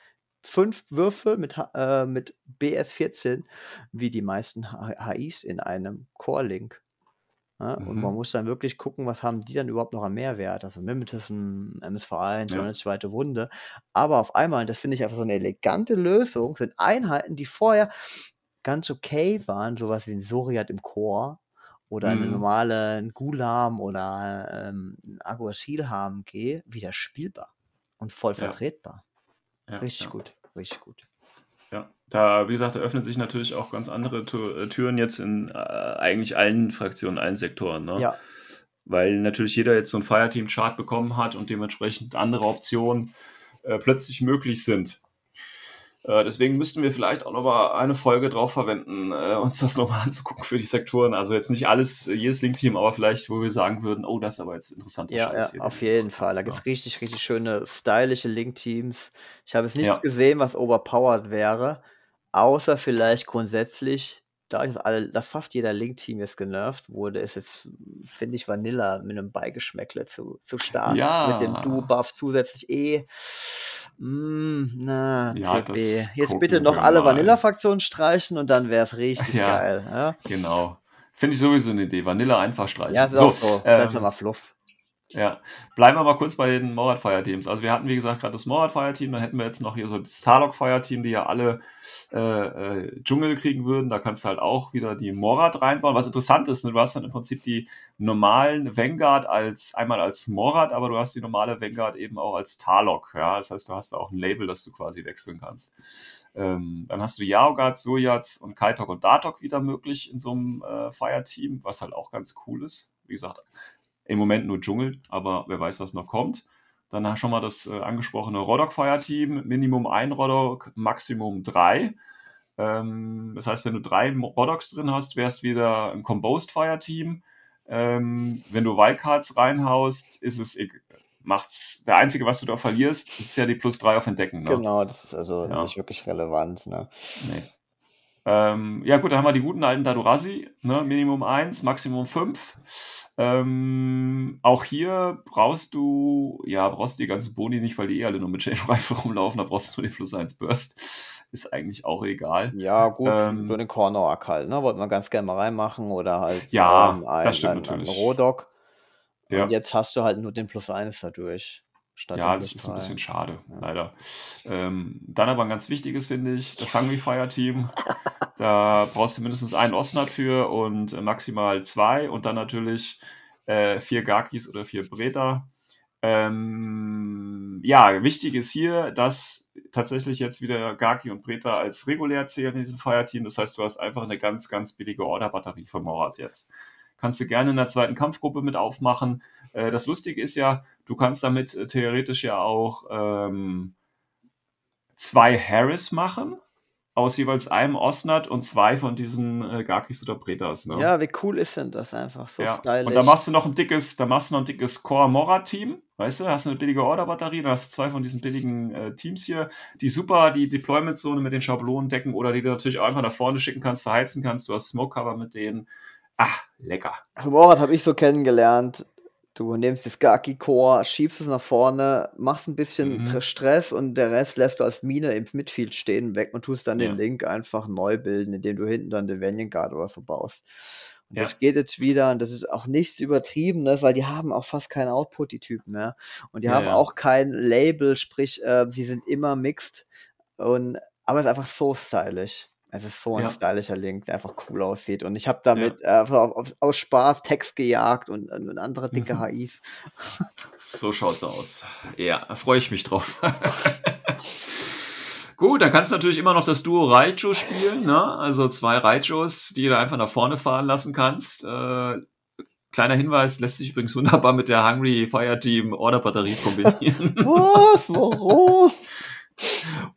fünf Würfe mit, äh, mit BS14, wie die meisten HIs in einem Core-Link. Ja, Und man Mhm. muss dann wirklich gucken, was haben die dann überhaupt noch an Mehrwert. Also Mimetism, MSV1, Ja. eine zweite Wunde. Aber auf einmal, das finde ich einfach so eine elegante Lösung, sind Einheiten, die vorher ganz okay waren, sowas wie ein Soriat im Core oder eine Mhm. normale ein Gulam oder ähm, ein Aguasil HMG, wieder spielbar und voll Ja. vertretbar. Ja, Richtig gut, richtig gut. Ja, da, wie gesagt, da öffnen sich natürlich auch ganz andere äh, Türen jetzt in äh, eigentlich allen Fraktionen, allen Sektoren. Ne? Ja, Weil natürlich jeder jetzt so ein Fireteam-Chart bekommen hat und dementsprechend andere Optionen äh, plötzlich möglich sind. Äh, deswegen müssten wir vielleicht auch nochmal eine Folge drauf verwenden, äh, uns das nochmal anzugucken für die Sektoren. Also jetzt nicht alles, äh, jedes Link-Team, aber vielleicht, wo wir sagen würden, oh, das ist aber jetzt interessanter Ja, Scheiß ja, hier, auf jeden Fall. Da gibt es richtig, richtig schöne, stylische Link-Teams. Ich habe jetzt nichts Ja. gesehen, was overpowered wäre, außer vielleicht grundsätzlich, da ist alle, dass fast jeder Link-Team jetzt genervt wurde, ist jetzt, finde ich, Vanilla mit einem Beigeschmäckle zu, zu stark. Mit dem Ja. Du-Buff zusätzlich eh. Mm, na, Ja, CB. das Jetzt bitte noch alle. Vanilla-Fraktionen streichen und dann wäre es richtig Ja. geil. Ja, Genau. Finde ich sowieso eine Idee. Vanilla einfach streichen. ja ist auch so. Das heißt ähm, nochmal Fluff. Ja, bleiben wir mal kurz bei den Morad Fire Teams. Also wir hatten, wie gesagt, gerade das Morad Fire Team, dann hätten wir jetzt noch hier so das Starlock Fire Team, die ja alle äh, äh, Dschungel kriegen würden. Da kannst du halt auch wieder die Morad reinbauen. Was interessant ist, ne, du hast dann im Prinzip die normalen Vanguard als einmal als Morad, aber du hast die normale Vanguard eben auch als Tarlok. Ja, das heißt, du hast da auch ein Label, das du quasi wechseln kannst. Ähm, dann hast du Yaogat, Sojats und Kaitok und Datok wieder möglich in so einem äh, Fire-Team, was halt auch ganz cool ist. Wie gesagt, im Moment nur Dschungel, aber wer weiß, was noch kommt. Dann schon mal das äh, angesprochene Rodok-Fire-Team, Minimum ein Rodok, Maximum drei. Ähm, das heißt, wenn du drei Rodoks drin hast, wärst wieder ein Composed Fire-Team. Ähm, wenn du Wildcards reinhaust, ist es macht's der einzige, was du da verlierst, ist ja die plus drei auf Entdecken. Ne? Genau, das ist also Ja. nicht wirklich relevant. Ne? Nee. Ähm, ja, gut, dann haben wir die guten alten Dadurasi, ne? Minimum 1, Maximum 5. Ähm, auch hier brauchst du, ja, brauchst du die ganzen Boni nicht, weil die eh alle nur mit Chain Rifle rumlaufen, da brauchst du nur den Plus 1 Burst. Ist eigentlich auch egal. Ja, gut, Ähm, so den Corner-Arc halt, ne? Wollte man ganz gerne mal reinmachen oder halt Ja, ähm, ein, das stimmt ein, ein natürlich. Rodok. Ja. Und jetzt hast du halt nur den Plus 1 dadurch. Statt Ja, das ist ein 3. bisschen schade, Ja. leider. Ähm, dann aber ein ganz wichtiges, finde ich, das Hungry Fire Team. Da brauchst du mindestens einen Osnat für und maximal zwei und dann natürlich äh, vier Gakis oder vier Breta. Ähm, ja, wichtig ist hier, dass tatsächlich jetzt wieder Gaki und Breta als regulär zählen in diesem Fire-Team. Das heißt, du hast einfach eine ganz, ganz billige Order-Batterie für Morat jetzt. Kannst du gerne in der zweiten Kampfgruppe mit aufmachen. Äh, das Lustige ist ja, du kannst damit äh, theoretisch ja auch ähm, zwei Harris machen, aus jeweils einem Osnat und zwei von diesen äh, Garkis oder Pretas. Ne? Ja, wie cool ist denn das einfach? So Ja. stylisch. Und da machst du noch ein dickes, da machst du noch ein dickes Core Mora Team, weißt du, hast eine billige Order-Batterie, dann hast du zwei von diesen billigen äh, Teams hier, die super die Deployment-Zone mit den Schablonen decken oder die du natürlich auch einfach nach vorne schicken kannst, verheizen kannst. Du hast Smoke-Cover mit denen. Ach, lecker. Also Morat habe ich so kennengelernt. Du nimmst das Gaki-Core, schiebst es nach vorne, machst ein bisschen Mhm. Tr- Stress und der Rest lässt du als Mine im Midfield stehen weg und tust dann den Ja. Link einfach neu bilden, indem du hinten dann den Vanguard Guard oder so baust. Und Ja. das geht jetzt wieder und das ist auch nichts Übertriebenes, weil die haben auch fast keinen Output, die Typen mehr. Und die Ja, haben auch kein Label, sprich, äh, sie sind immer mixed. Und, aber es ist einfach so stylisch. Es ist so ein Ja. stylischer Link, der einfach cool aussieht. Und ich habe damit äh, auf, auf, aus Spaß Text gejagt und, und, andere dicke Mhm. HIs. So schaut's aus. Ja, da freue ich mich drauf. Gut, dann kannst du natürlich immer noch das Duo Raicho spielen, ne? Also zwei Raichos, die du einfach nach vorne fahren lassen kannst. Äh, kleiner Hinweis, lässt sich übrigens wunderbar mit der Hungry Fireteam Order Batterie kombinieren. Was? Warum?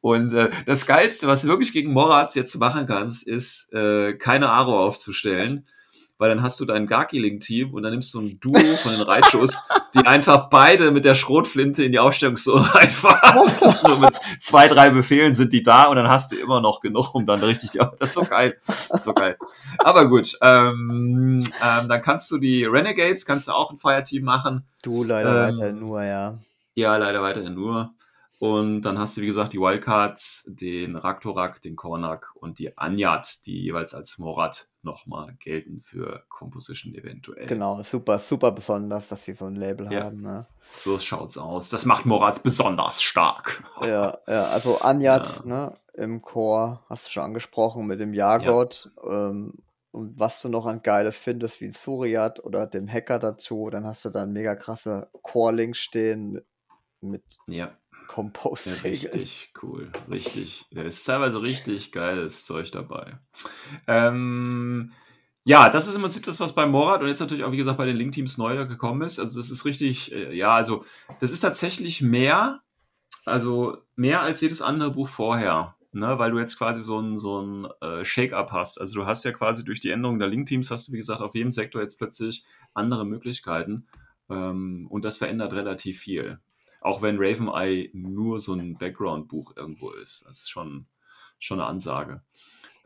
Und äh, das Geilste, was du wirklich gegen Moraz jetzt machen kannst, ist, äh, keine Aro aufzustellen. Weil dann hast du dein Garki-Link-Team und dann nimmst du ein Duo von den Reitschus, die einfach beide mit der Schrotflinte in die Aufstellungszone reinfahren. Nur mit zwei, drei Befehlen sind die da und dann hast du immer noch genug, um dann richtig die. Das ist so geil. Das ist so geil. Aber gut, ähm, ähm, dann kannst du die Renegades, kannst du auch ein Fireteam machen. Du leider Ähm, weiter nur, ja. Ja, leider weiterhin nur. Und dann hast du, wie gesagt, die Wildcards, den Raktorak, den Kornak und die Anyat, die jeweils als Morat nochmal gelten für Composition eventuell. Genau, super, super besonders, dass sie so ein Label Ja. haben. Ne? So schaut's aus. Das macht Morat besonders stark. Ja, ja, also Anjat, Ja. ne, im Chor, hast du schon angesprochen, mit dem Jagod. Ähm, und was du noch an Geiles findest, wie ein Suriat oder dem Hacker dazu, dann hast du dann mega krasse Core-Links stehen mit, mit Ja, richtig cool. Richtig. Da ist teilweise richtig geiles Zeug dabei. Ähm, ja, das ist im Prinzip das, was bei Morat und jetzt natürlich auch, wie gesagt, bei den Link-Teams neu gekommen ist. Also, das ist richtig, äh, ja, also, das ist tatsächlich mehr, also mehr als jedes andere Buch vorher. Ne, weil du jetzt quasi so ein, so ein äh, Shake-up hast. Also du hast ja quasi durch die Änderung der Link-Teams hast du, wie gesagt, auf jedem Sektor jetzt plötzlich andere Möglichkeiten. Ähm, und das verändert relativ viel. Auch wenn Raven Eye nur so ein Background-Buch irgendwo ist. Das ist schon, schon eine Ansage.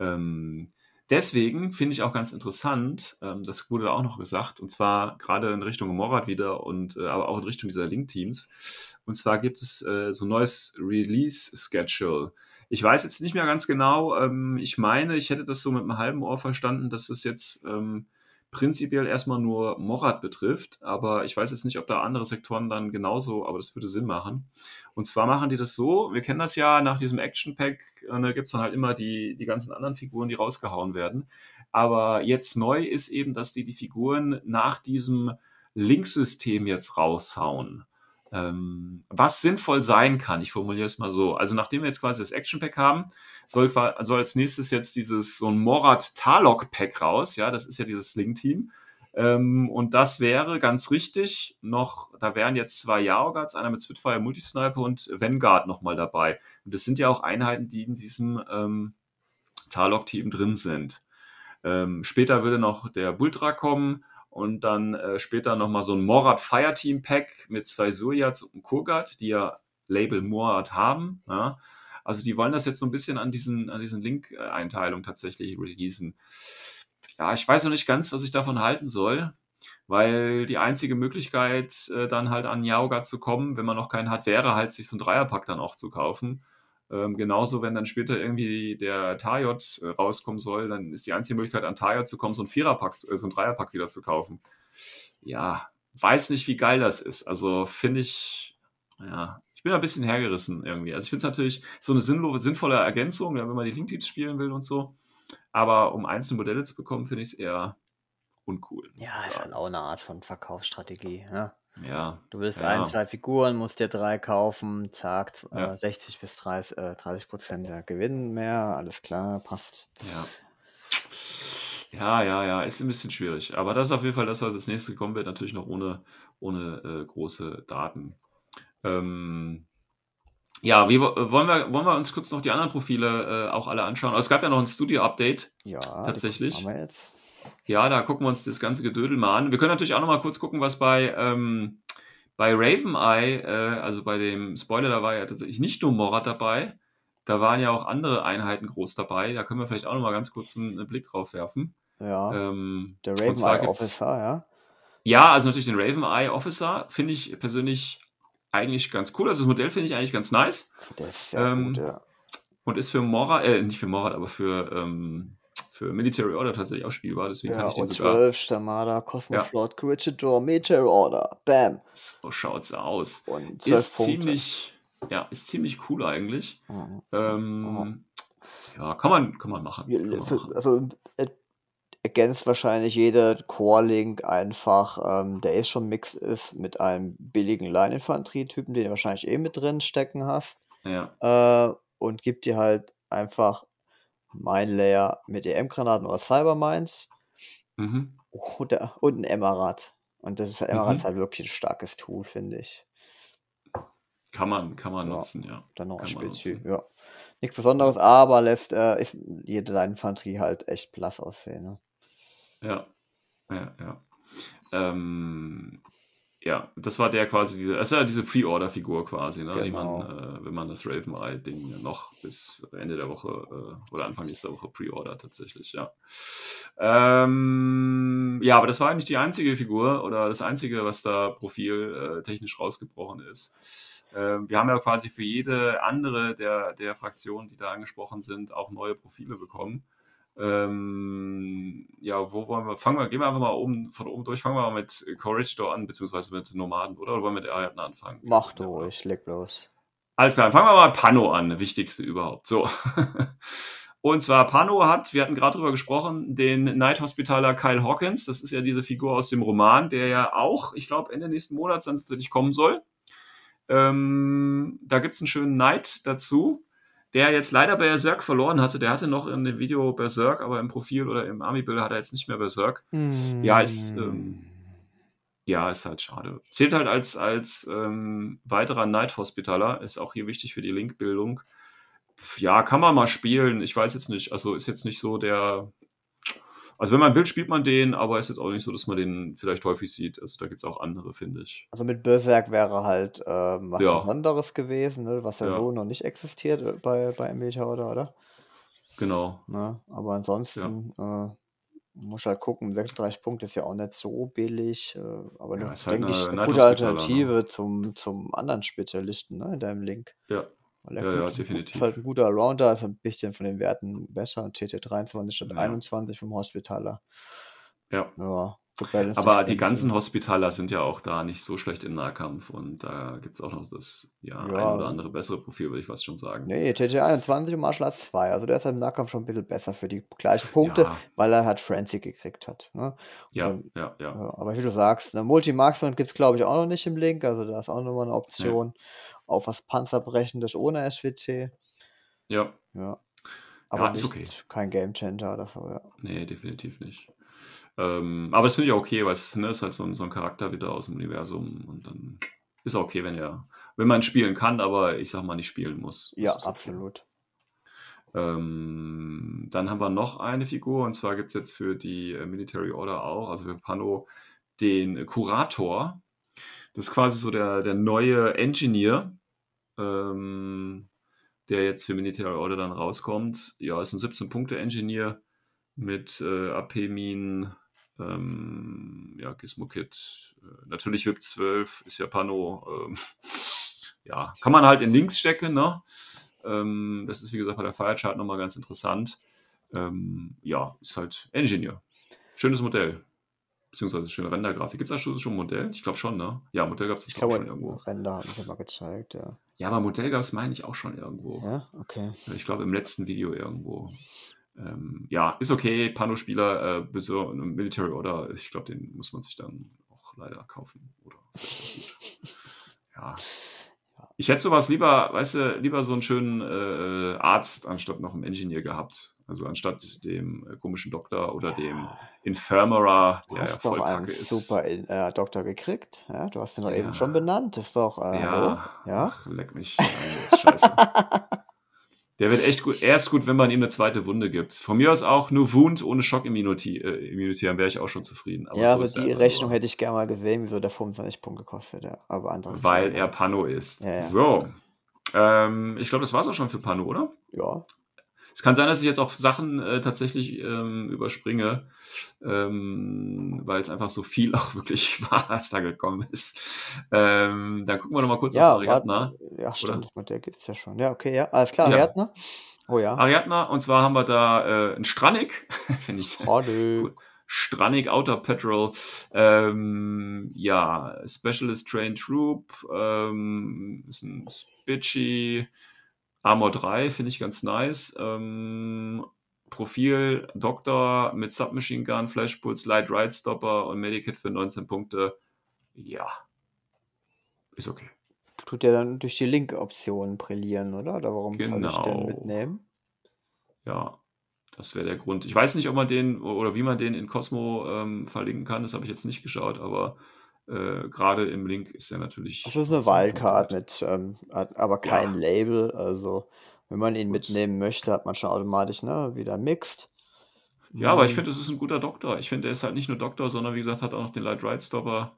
Ähm, deswegen finde ich auch ganz interessant, ähm, das wurde auch noch gesagt, und zwar gerade in Richtung Morat wieder und äh, aber auch in Richtung dieser Link-Teams. Und zwar gibt es äh, so ein neues Release-Schedule. Ich weiß jetzt nicht mehr ganz genau. Ähm, ich meine, ich hätte das so mit einem halben Ohr verstanden, dass es jetzt ähm, prinzipiell erstmal nur Morat betrifft, aber ich weiß jetzt nicht, ob da andere Sektoren dann genauso, aber das würde Sinn machen. Und zwar machen die das so, wir kennen das ja, nach diesem Action Pack äh, ne, gibt es dann halt immer die, die ganzen anderen Figuren, die rausgehauen werden. Aber jetzt neu ist eben, dass die die Figuren nach diesem Linksystem jetzt raushauen. Ähm, was sinnvoll sein kann, ich formuliere es mal so. Also nachdem wir jetzt quasi das Action Pack haben, soll, soll als nächstes jetzt dieses so ein Morat Talok Pack raus. Ja, das ist ja dieses Link-Team. Ähm, und das wäre ganz richtig noch, da wären jetzt zwei Yaoguards, einer mit Spitfire Multisniper und Vanguard nochmal dabei. Und das sind ja auch Einheiten, die in diesem ähm, Talok-Team drin sind. Ähm, später würde noch der Bultra kommen und dann äh, später nochmal so ein Morat Fireteam Pack mit zwei Suryats und Kogat, die ja Label Morat haben. Ja? Also die wollen das jetzt so ein bisschen an diesen, an diesen Link-Einteilung tatsächlich releasen. Ja, ich weiß noch nicht ganz, was ich davon halten soll, weil die einzige Möglichkeit, äh, dann halt an Yaoga zu kommen, wenn man noch keinen hat, wäre halt, sich so ein Dreierpack dann auch zu kaufen. Ähm, genauso, wenn dann später irgendwie der Tajot äh, rauskommen soll, dann ist die einzige Möglichkeit, an Tajot zu kommen, so ein Viererpack, äh, so ein Dreierpack wieder zu kaufen. Ja, weiß nicht, wie geil das ist. Also finde ich, ja, ich bin ein bisschen hergerissen irgendwie. Also ich finde es natürlich so eine sinnlose, sinnvolle Ergänzung, wenn man die Link-Teams spielen will und so. Aber um einzelne Modelle zu bekommen, finde ich es eher uncool. Ja, ist halt auch eine Art von Verkaufsstrategie. Ja. Ja, Du willst Ja. ein, zwei Figuren, musst dir drei kaufen, zack, z- Ja. äh, 60 bis 30, äh, 30 Prozent der Gewinn mehr, alles klar, passt. ja. Ja, ja, ja, ist ein bisschen schwierig. Aber das ist auf jeden Fall das, was als nächstes kommen wird, natürlich noch ohne, ohne äh, große Daten. Ähm, Ja, wie, wo- wollen, wir, wollen wir uns kurz noch die anderen Profile äh, auch alle anschauen? Also es gab ja noch ein Studio-Update. Ja, Tatsächlich. Haben wir jetzt. Ja, da gucken wir uns das ganze Gedödel mal an. Wir können natürlich auch noch mal kurz gucken, was bei, ähm, bei Raven Eye, äh, also bei dem Spoiler, da war ja tatsächlich nicht nur Morat dabei. Da waren ja auch andere Einheiten groß dabei. Da können wir vielleicht auch noch mal ganz kurz einen, einen Blick drauf werfen. Ja, Ähm, der Raven Eye Officer, ja. Ja, also natürlich den Raven Eye Officer finde ich persönlich eigentlich ganz cool. Also das Modell finde ich eigentlich ganz nice Der ist sehr Ähm, gut, ja. und ist für Morat, äh, nicht für Morat, aber für, ähm, für Military Order tatsächlich auch spielbar. Deswegen Ja, kann ich den und sogar. 12, Stamada, Ja. Cosmoflot, Corregidor, Meteor Order, Bam. So schaut's aus. Und 12 Ist Punkte. ziemlich, ja, ist ziemlich cool eigentlich. Mhm. Ähm, ja, kann man, kann man machen. Ja, Kann man machen. Also äh, ergänzt wahrscheinlich jeder Core-Link einfach, ähm, der eh schon mixed ist, mit einem billigen Line-Infanterie-Typen, den du wahrscheinlich eh mit drin stecken hast. Ja, Äh, und gibt dir halt einfach Mine Layer mit EM-Granaten oder Cybermines mhm. oder, und ein Emerald. Und das ist Emerald Mhm. ist halt wirklich ein starkes Tool, finde ich. kann man, kann man Ja. nutzen, ja. Dann noch ein Kann nutzen. Ja. Nichts Besonderes, aber lässt äh, ist jede Line-Infanterie halt echt blass aussehen. Ne? Ja, ja, ja. Ähm, ja, das war der quasi, diese, das ist ja diese Pre-Order-Figur quasi, ne, die man, Genau. äh, wenn man das Raven Eye-Ding noch bis Ende der Woche äh, oder Anfang nächster Woche Pre-Order tatsächlich, ja. Ähm, ja, aber das war eigentlich die einzige Figur oder das einzige, was da profiltechnisch rausgebrochen ist. Ähm, wir haben ja quasi für jede andere der, der Fraktionen, die da angesprochen sind, auch neue Profile bekommen. Ähm, ja, wo wollen wir? Fangen wir, gehen wir einfach mal oben, von oben durch. Fangen wir mal mit Corregidor an, beziehungsweise mit Nomaden, oder? Oder wollen wir mit Ariadne anfangen? Mach du ruhig, leg bloß. Alles klar, fangen wir mal mit Pano an, wichtigste überhaupt. So. Und zwar Pano hat, wir hatten gerade drüber gesprochen, den Night Hospitaler Kyle Hawkins. Das ist ja diese Figur aus dem Roman, der ja auch, ich glaube, Ende nächsten Monats dann tatsächlich kommen soll. Ähm, da gibt es einen schönen Knight dazu, der jetzt leider Berserk verloren hatte. Der hatte noch in dem Video Berserk, aber im Profil oder im Army-Bilder hat er jetzt nicht mehr Berserk. Ja, ist, ähm, Ja, ist halt schade. Zählt halt als, als ähm, weiterer Night Hospitaler, ist auch hier wichtig für die Linkbildung. Ja, kann man mal spielen. Ich weiß jetzt nicht. Also ist jetzt nicht so der. Also wenn man will, spielt man den, aber ist jetzt auch nicht so, dass man den vielleicht häufig sieht. Also da gibt es auch andere, finde ich. Also mit Berserk wäre halt ähm, was Ja. Besonderes gewesen, ne? was ja, Ja. so noch nicht existiert äh, bei, bei Militär oder, oder? Genau. Ne? Aber ansonsten äh, muss halt gucken, 36 Punkte ist ja auch nicht so billig, äh, aber Ja, ja, ist halt denke ich, eine eine Night gute ne? Alternative zum, zum anderen Spezialisten ne, in deinem Link. Ja. Weil er Ja, gut, ja, ist definitiv. halt ein guter Allrounder, ist ein bisschen von den Werten besser. TT 23 statt Ja. 21 vom Hospitaler. Ja. Ja, Aber die ganzen Hospitaler sind ja auch da nicht so schlecht im Nahkampf und da gibt es auch noch das ja, Ja. ein oder andere bessere Profil, würde ich fast schon sagen. Nee, TT 21 und Martial Arts 2. Also der ist halt im Nahkampf schon ein bisschen besser für die gleichen Punkte, Ja, weil er halt Frenzy gekriegt hat. Ne? ja, Und- ja, ja. Ja, aber wie du sagst, eine Multi-Marksman gibt es, glaube ich, auch noch nicht im Link. Also da ist auch nochmal eine Option auf was Panzerbrechendes ohne SWC. Ja, Ja. Aber ist nicht, okay. kein Game Changer oder so, ja. nee, definitiv nicht. Ähm, aber das finde ich auch okay, weil es ne, ist halt so ein, so ein Charakter wieder aus dem Universum und dann ist auch okay, wenn er, wenn man spielen kann, aber ich sag mal nicht spielen muss. Ja, okay. absolut. Ähm, dann haben wir noch eine Figur und zwar gibt es jetzt für die äh, Military Order auch, also für Pano, den Kurator. Das ist quasi so der, der neue Engineer, ähm, der jetzt für Military Order dann rauskommt. Ja, ist ein 17-Punkte-Engineer mit äh, AP-Minen, ähm, ja, Gizmo-Kit. Äh, natürlich VIP 12, ist ja Pano. Ähm, ja, kann man halt in Links stecken, ne? Ähm, das ist, wie gesagt, bei der Firechart nochmal ganz interessant. Ähm, ja, ist halt Engineer. Schönes Modell. Beziehungsweise schöne Rendergrafik. Gibt es da schon, schon ein Modell? Ich glaube schon, ne? Ja, Modell gab es auch glaube, schon irgendwo. Render haben sie mal gezeigt, ja. Ja, aber Modell gab es, meine ich, auch schon irgendwo. Ja, okay. Ich glaube, im letzten Video irgendwo. Ähm, ja, ist okay. Pano-Spieler, äh, bis ein Military Order, ich glaube, den muss man sich dann auch leider kaufen. Oder. Ja. Ich hätte sowas lieber, weißt du, lieber so einen schönen äh, Arzt anstatt noch einen Engineer gehabt. Also anstatt dem äh, komischen Doktor oder dem Infirmera, Du der ja hast doch voll einen ist. super äh, Doktor gekriegt. Ja, du hast den doch eben Ja. schon benannt. Das ist doch, äh? Ja, Ja? Ach, leck mich. Nein, scheiße. Der wird echt gut. Er ist gut, wenn man ihm eine zweite Wunde gibt. Von mir aus auch nur Wound ohne Schock-Immunity, äh, Immunity, dann wäre ich auch schon zufrieden. Aber ja, so also die Rechnung nur, hätte ich gerne mal gesehen, wieso der 25 Punkte kostet. Ja. Aber anderes Weil er Pano ist. Ja, ja. So. Ähm, ich glaube, das war es auch schon für Pano, oder? Ja, Es kann sein, dass ich jetzt auch Sachen äh, tatsächlich ähm, überspringe, ähm, weil es einfach so viel auch wirklich war, was da gekommen ist. Ähm, dann gucken wir noch mal kurz ja, auf Ariadna. ja, stimmt, oder? Modell gibt es ja schon. Ja, okay, ja, alles klar, Ja. Ariadne. Oh ja. Ariadna, und zwar haben wir da äh, einen Strannik, finde ich. Hallo. Cool. Strannik Outer Patrol, ähm, ja, Specialist Trained Troop, ähm, ist ein Spitchy, Armor 3, finde ich ganz nice. Ähm, Profil Doktor mit Submachine Gun, Flashpulse, Light Ride Stopper und Medikit für 19 Punkte. Ja, ist okay. Tut der dann durch die Link-Option brillieren, oder? Oder warum soll ich den Genau. mitnehmen? Ja, das wäre der Grund. Ich weiß nicht, ob man den oder wie man den in Cosmo ähm, verlinken kann. Das habe ich jetzt nicht geschaut, aber äh, gerade im Link ist er natürlich. Das ist eine 19 Wildcard mit, ähm, hat aber kein Ja. Label. Also, wenn man ihn mitnehmen möchte, hat man schon automatisch ne, wieder Mixed. Ja, aber ich Ähm, finde, es ist ein guter Doktor. Ich finde, er ist halt nicht nur Doktor, sondern wie gesagt, hat auch noch den Light Ride Stopper,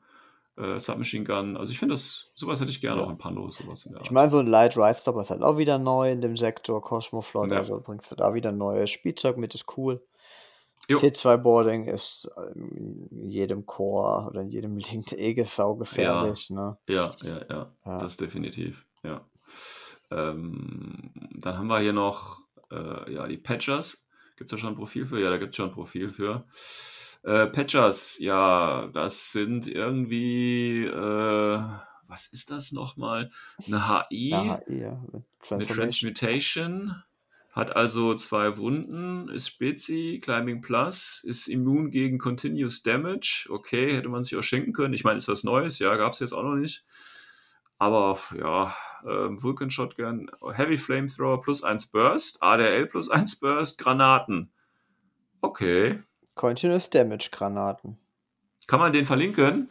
äh, Submachine Gun. Also ich finde, sowas hätte ich gerne Ja. auch in Pando, sowas in der Ich meine, so ein Light Ride Stopper ist halt auch wieder neu in dem Sektor Cosmoflot, Ja. also bringst du da wieder neues Spielzeug mit, ist cool. Jo. T2 Boarding ist in jedem Core oder in jedem Link eh saugefährlich, ne? Ja, ja, ja, Ja. das definitiv, ja. Ähm, dann haben wir hier noch äh, ja, die Patchers. Gibt es da schon ein Profil für? Ja, da gibt es schon ein Profil für. Äh, Patchers, ja, das sind irgendwie, äh, was ist das nochmal? Eine HI Ja, ja, mit mit Transformation. Transmutation. Hat also zwei Wunden, ist Spezi, Climbing Plus, ist immun gegen Continuous Damage. Okay, hätte man sich auch schenken können. Ich meine, ist was Neues, ja, gab es jetzt auch noch nicht. Aber ja, ähm, Vulcan Shotgun, Heavy Flamethrower plus 1 Burst, ADL plus 1 Burst, Granaten. Okay. Continuous Damage Granaten. Kann man den verlinken?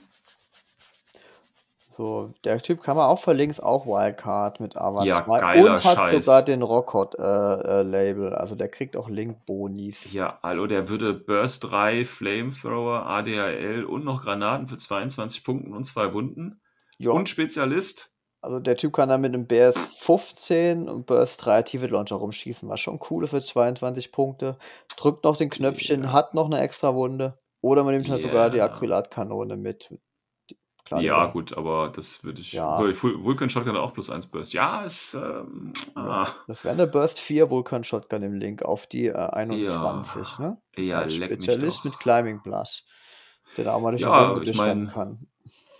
So, der Typ kann man auch verlinken, ist auch Wildcard mit AVA Ja, 2 geiler und hat Scheiß. sogar den Rockhot äh, äh, Label, also der kriegt auch Link-Bonis. Ja, hallo, der würde Burst 3, Flamethrower, ADHL und noch Granaten für 22 Punkten und zwei Wunden. Ja, Und Spezialist. also der Typ kann dann mit einem BS 15 und Burst 3 Tiefe Launcher rumschießen, was schon cool ist für 22 Punkte. Drückt noch den Knöpfchen, Ja. hat noch eine extra Wunde. Oder man nimmt halt sogar die. Acrylatkanone mit. Klar, Ja, dann- gut, aber das würde ich. Ja. Obwohl, Vul- Vulcan Shotgun hat auch plus 1 Burst. Ja, ist. Ähm, Ja, ah, das wäre eine Burst 4 Vulcan Shotgun im Link auf die äh, 21, ne? ja, Als Spezialist mit Climbing Plus. Der da auch mal durch die Ja, Runde ich durchrennen mein- kann.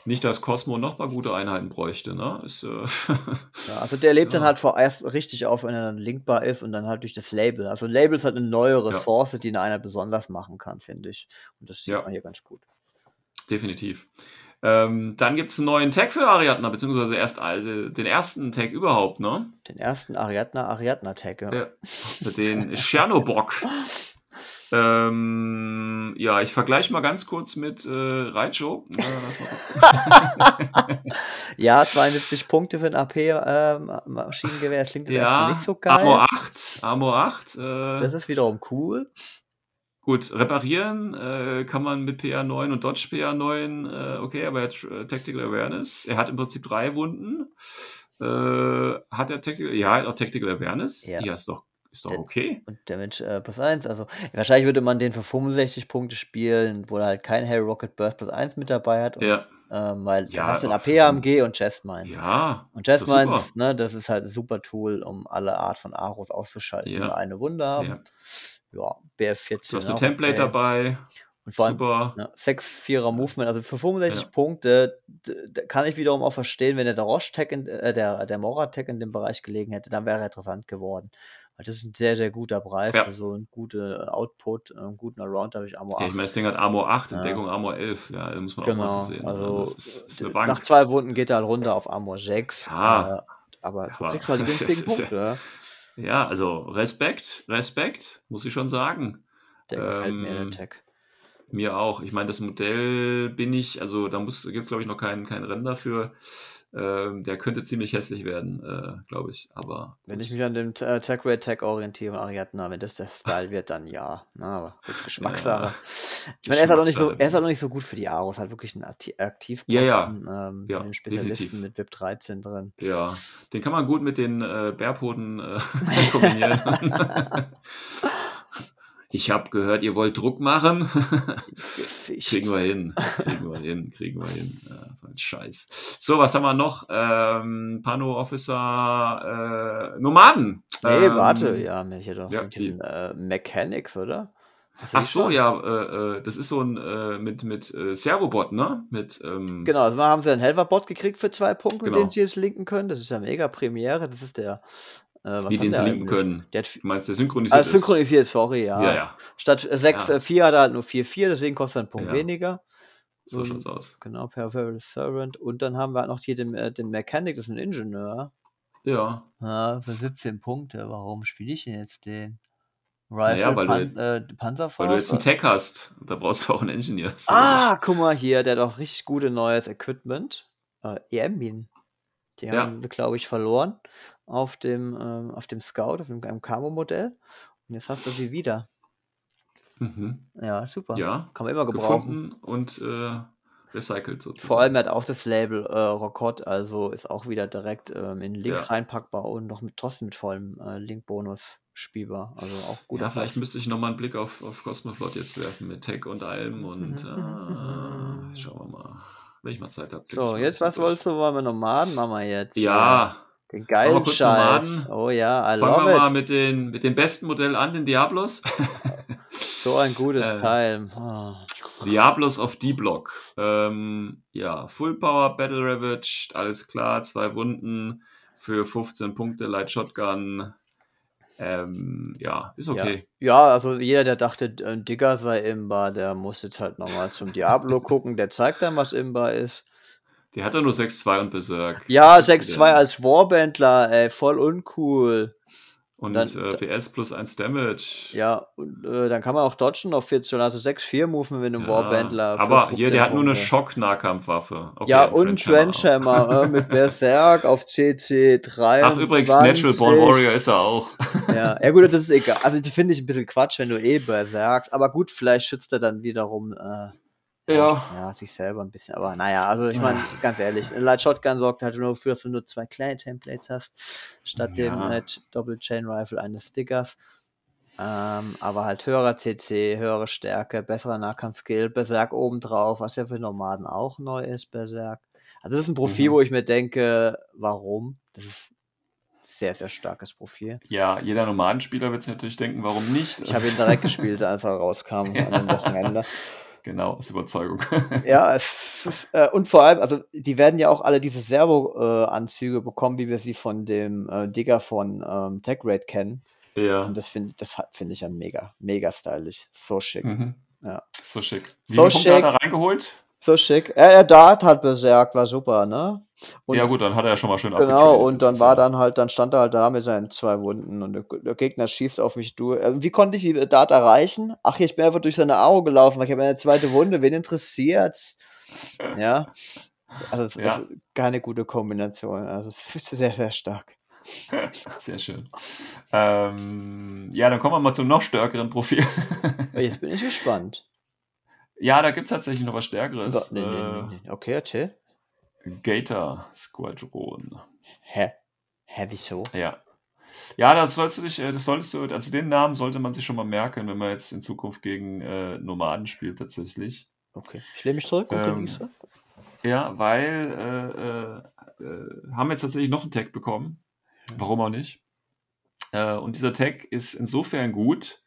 Nicht, dass Cosmo noch mal gute Einheiten bräuchte, ne? Ist, äh, Ja, also der lebt dann Ja. halt vorerst richtig auf, wenn er dann linkbar ist und dann halt durch das Label. Also ein Label ist halt eine neue Ja. Ressource, die eine einer besonders machen kann, finde ich. Und das sieht Ja. man hier ganz gut. definitiv. Ähm, dann gibt es einen neuen Tag für Ariadna, beziehungsweise erst äh, den ersten Tag überhaupt, ne? Den ersten Ariadna Ariadna Tag. Ja. Ja, den Tschernobock. ähm, ja, ich vergleiche mal ganz kurz mit äh, Raicho. Äh, ja, 72 Punkte für ein AP äh, Ma- Maschinengewehr. Das klingt jetzt erstmal Ja, nicht so geil. Armor 8. Armor 8. Äh, Das ist wiederum cool. Gut, reparieren äh, kann man mit PA9 und Dodge PA9. Äh, okay, aber er hat äh, Tactical Awareness. Er hat im Prinzip drei Wunden. Äh, hat er Tactical? Ja, er hat auch Tactical Awareness. Ja. Ja, ist doch, ist doch Der- okay. Und Damage äh, plus 1. Also wahrscheinlich würde man den für 65 Punkte spielen, wo er halt kein Harry Rocket Burst plus 1 mit dabei hat. Und, Ja, ähm, weil Ja, hast du den aber AP AMG und Chest Mines. ja. Und super. Mines, ne, das ist halt ein super Tool, um alle Art von Aros auszuschalten, die Ja. nur eine Wunde haben. Ja. Ja, BF14. Du hast ein auch Template okay. dabei. Und vor allem Super. ne, 6-4er Movement, also für 65 Ja. Punkte kann ich wiederum auch verstehen, wenn der Roche-Tag, in- äh, der, der Mora-Tag in dem Bereich gelegen hätte, dann wäre er interessant geworden. Weil das ist ein sehr, sehr guter Preis Ja. für so einen guten Output, einen guten Around, habe ich Ammo Ja, 8. ich meine, das Ding hat Armor 8, Ja. Entdeckung Armor 11. Ja, da muss man auch mal Genau, sehen. also das ist, ist äh, Bank. nach zwei Wunden geht er halt runter auf Armor 6. Ja. Äh, aber so Aber kriegst du halt die günstigen ist ja- Punkte. Ja. Also Respekt, Respekt, muss ich schon sagen. Der gefällt mir, der Ähm, Tag. Mir auch. Ich meine, das Modell bin ich, also da gibt es, glaube ich, noch kein, kein Rennen dafür. Ähm, der könnte ziemlich hässlich werden, äh, glaube ich. Aber Wenn gut. ich mich an dem äh, Tag Red Tag orientiere und Ariadna, wenn das der Style wird, dann ja. Na, aber gut, Geschmackssache. Ich meine, er ist halt auch nicht so, er ist halt auch nicht so gut für die Aros, halt wirklich ein Akti- aktiv Ja, ja. ähm, Ja, mit dem Spezialisten definitiv. mit VIP 13 drin. Ja, den kann man gut mit den äh, Bärpoten äh, kombinieren. ich habe gehört, ihr wollt Druck machen. Kriegen wir hin, kriegen wir hin, kriegen wir hin. Ja, so ein Scheiß. So, was haben wir noch? Ähm, Pano Officer äh, Nomaden. Nee, ähm, warte, ja, mir hier doch ja, mit diesen äh, Mechanics, oder? Ach so, ja, äh, äh, das ist so ein äh, mit, mit äh, Servobot, ne? Mit, ähm, Genau, also haben sie einen Helferbot gekriegt für zwei Punkte, mit Genau. denen sie es linken können. Das ist ja mega Premiere. Das ist der. Äh, hat den der sie linken eigentlich? können. Der hat Du meinst, der synchronisiert also synchronisiert, sorry, ja. ist? Ja, ja, Statt 6, Ja. äh, 4 hat er halt nur 4-4, deswegen kostet er einen Punkt weniger. so Ähm, schaut's aus. Genau, Peripheral Servant. Und dann haben wir halt noch hier den, äh, den Mechanic, das ist ein Ingenieur. Ja, Ja, für 17 Punkte. Warum spiele ich denn jetzt den? Naja, Rifle weil du Pan äh, Panzerfaust? weil du jetzt einen Tech hast. Da brauchst du auch einen Engineer. So Ah, guck mal hier, der hat auch richtig gute neues Equipment. Äh, EM-Minen. Die Ja. haben sie, glaube ich, verloren auf dem, ähm, auf dem Scout, auf dem Camo-Modell. Und jetzt hast du sie wieder. Mhm. Ja, super. Ja, Kann man immer gebrauchen. und äh, recycelt sozusagen. Vor allem hat auch das Label äh, Rocott, also ist auch wieder direkt ähm, in den Link Ja. reinpackbar und noch mit, trotzdem mit vollem äh, Link-Bonus spielbar. Also auch gut. Ja, vielleicht müsste ich nochmal einen Blick auf, auf Cosmoflot jetzt werfen mit Tech und allem und äh, schauen wir mal, wenn ich mal Zeit habe. So, jetzt was wolltest du? Wollen wir Nomaden machen wir jetzt? Ja, Den geilen Scheiß. Oh ja, I fangen love wir mal it. mit, den, mit dem besten Modell an, den Diablos. So ein gutes Äh, Teil. Ah. Diablos of D-Block. Ähm, ja, Full Power, Battle Ravaged, alles klar, zwei Wunden für 15 Punkte, Light Shotgun. Ähm, ja, ist okay. Ja, also jeder, der dachte, ein Digger sei Imba, der muss jetzt halt nochmal zum Diablo gucken. Der zeigt dann, was Imba ist. Der hat ja nur 6-2 und Berserk. Ja, Das ist 6-2 wieder- als Warbandler, ey, voll uncool. Und dann- äh, PS plus 1 Damage. Ja, und äh, dann kann man auch dodgen auf 14, also 6-4 Moven mit einem Ja, Warbandler. Aber hier, 15 der hat nur eine. Schock-Nahkampfwaffe. Okay, Ja, und Trenchhammer. Trenchhammer äh, mit Berserk auf CC 3. Ach, übrigens, Natural Born Warrior ist er auch. Ja, ja gut, das ist egal. Also die finde ich ein bisschen Quatsch, wenn du eh Berserkst. Aber gut, vielleicht schützt er dann wiederum äh, Ja. ja, sich selber ein bisschen. Aber naja, also ich meine, ganz ehrlich, Light Shotgun sorgt halt nur dafür, dass du nur zwei kleine Templates hast, statt dem Ja. äh, Double Chain Rifle eines Stickers. Ähm, aber halt höherer CC, höhere Stärke, besserer Nahkampfskill, Berserk obendrauf, was ja für Nomaden auch neu ist, Berserk. Also das ist ein Profil, Mhm. wo ich mir denke, warum? Das ist ein sehr, sehr starkes Profil. Ja, jeder Nomadenspieler wird sich natürlich denken, warum nicht? Ich habe ihn direkt gespielt, als er rauskam an dem Wochenende. Genau, aus Überzeugung. Ja, es ist, äh, und vor allem, also die werden ja auch alle diese Servo-Anzüge bekommen, wie wir sie von dem äh, Digger von ähm, TechRate kennen. ja. Und das finde das finde ich ja mega, mega stylisch. So schick. Mhm. Ja. So schick. Wie So schick. er reingeholt? So schick. Er, er Dart hat beserkt, war super, ne? Und ja gut, dann hat er ja schon mal schön Genau, und dann war dann halt, dann stand er halt da mit seinen zwei Wunden und der, der Gegner schießt auf mich durch. Also wie konnte ich die Dart erreichen? Ach, ich bin einfach durch seine Aro gelaufen, weil ich habe eine zweite Wunde, wen interessiert's? Ja. Also es Ja. ist keine gute Kombination. Also es ist sehr, sehr stark. Sehr schön. Ähm, ja, dann kommen wir mal zum noch stärkeren Profil. Jetzt bin ich gespannt. Ja, da gibt es tatsächlich noch was Stärkeres. Nee, nee, nee, nee. Okay, erzähl. Äh, Gator Squadron. Hä? Hä, wieso? Ja. Ja, das sollst du dich, äh, das solltest du, also den Namen sollte man sich schon mal merken, wenn man jetzt in Zukunft gegen äh, Nomaden spielt tatsächlich. Okay. Ich lehne mich zurück und Ähm, genieße. Ja, weil äh, äh, äh, haben wir jetzt tatsächlich noch einen Tag bekommen. Warum auch nicht? Äh, und dieser Tag ist insofern gut,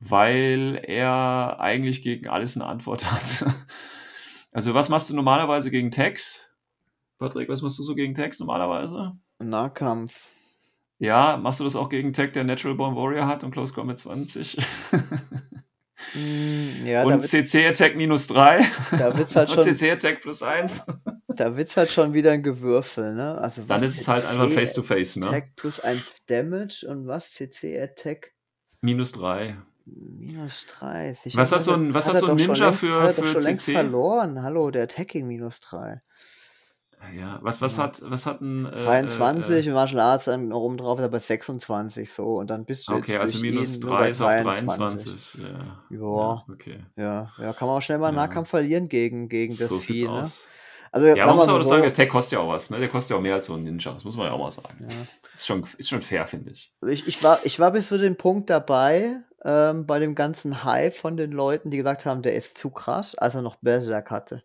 weil er eigentlich gegen alles eine Antwort hat. also was machst du normalerweise gegen Tags? Patrick, was machst du so gegen Tags normalerweise? Nahkampf. Ja, machst du das auch gegen Tag, der Natural Born Warrior hat und Close Combat 20? Hm, ja, und wird CC Attack minus 3? da wird's halt und schon. CC Attack plus 1? Da wird's halt schon wieder ein Gewürfel, ne? Also Dann was ist es halt einfach face-to-face, ne? Attack plus 1 Damage und was? CC Attack Minus 3. minus 3. Ich Was weiß, hat so ein- was hat so ein Ninja längst, für- hat er doch für schon längst CC? verloren. Hallo, der Attacking minus 3. Ja, was, was hat, was hat ein. Äh, 23 Äh, und Martial Arts dann oben drauf ist aber 26 so und dann bist du jetzt okay, also minus ihn nur 3 bei ist auf 23. 23. Ja. Ja. ja, okay. Ja, ja, kann man auch schnell mal einen Ja. Nahkampf verlieren gegen, gegen das So Vieh, ne? aus. Also, Ja, man muss aber das sagen, so, der Tech kostet ja auch was, ne? Der kostet ja auch mehr als so ein Ninja. Das muss man ja auch mal sagen. ja. Ist, schon, ist schon fair, finde ich. Also ich, ich, war, ich war bis zu dem Punkt dabei, ähm, bei dem ganzen Hype von den Leuten, die gesagt haben, der ist zu krass, als er noch Berserk hatte.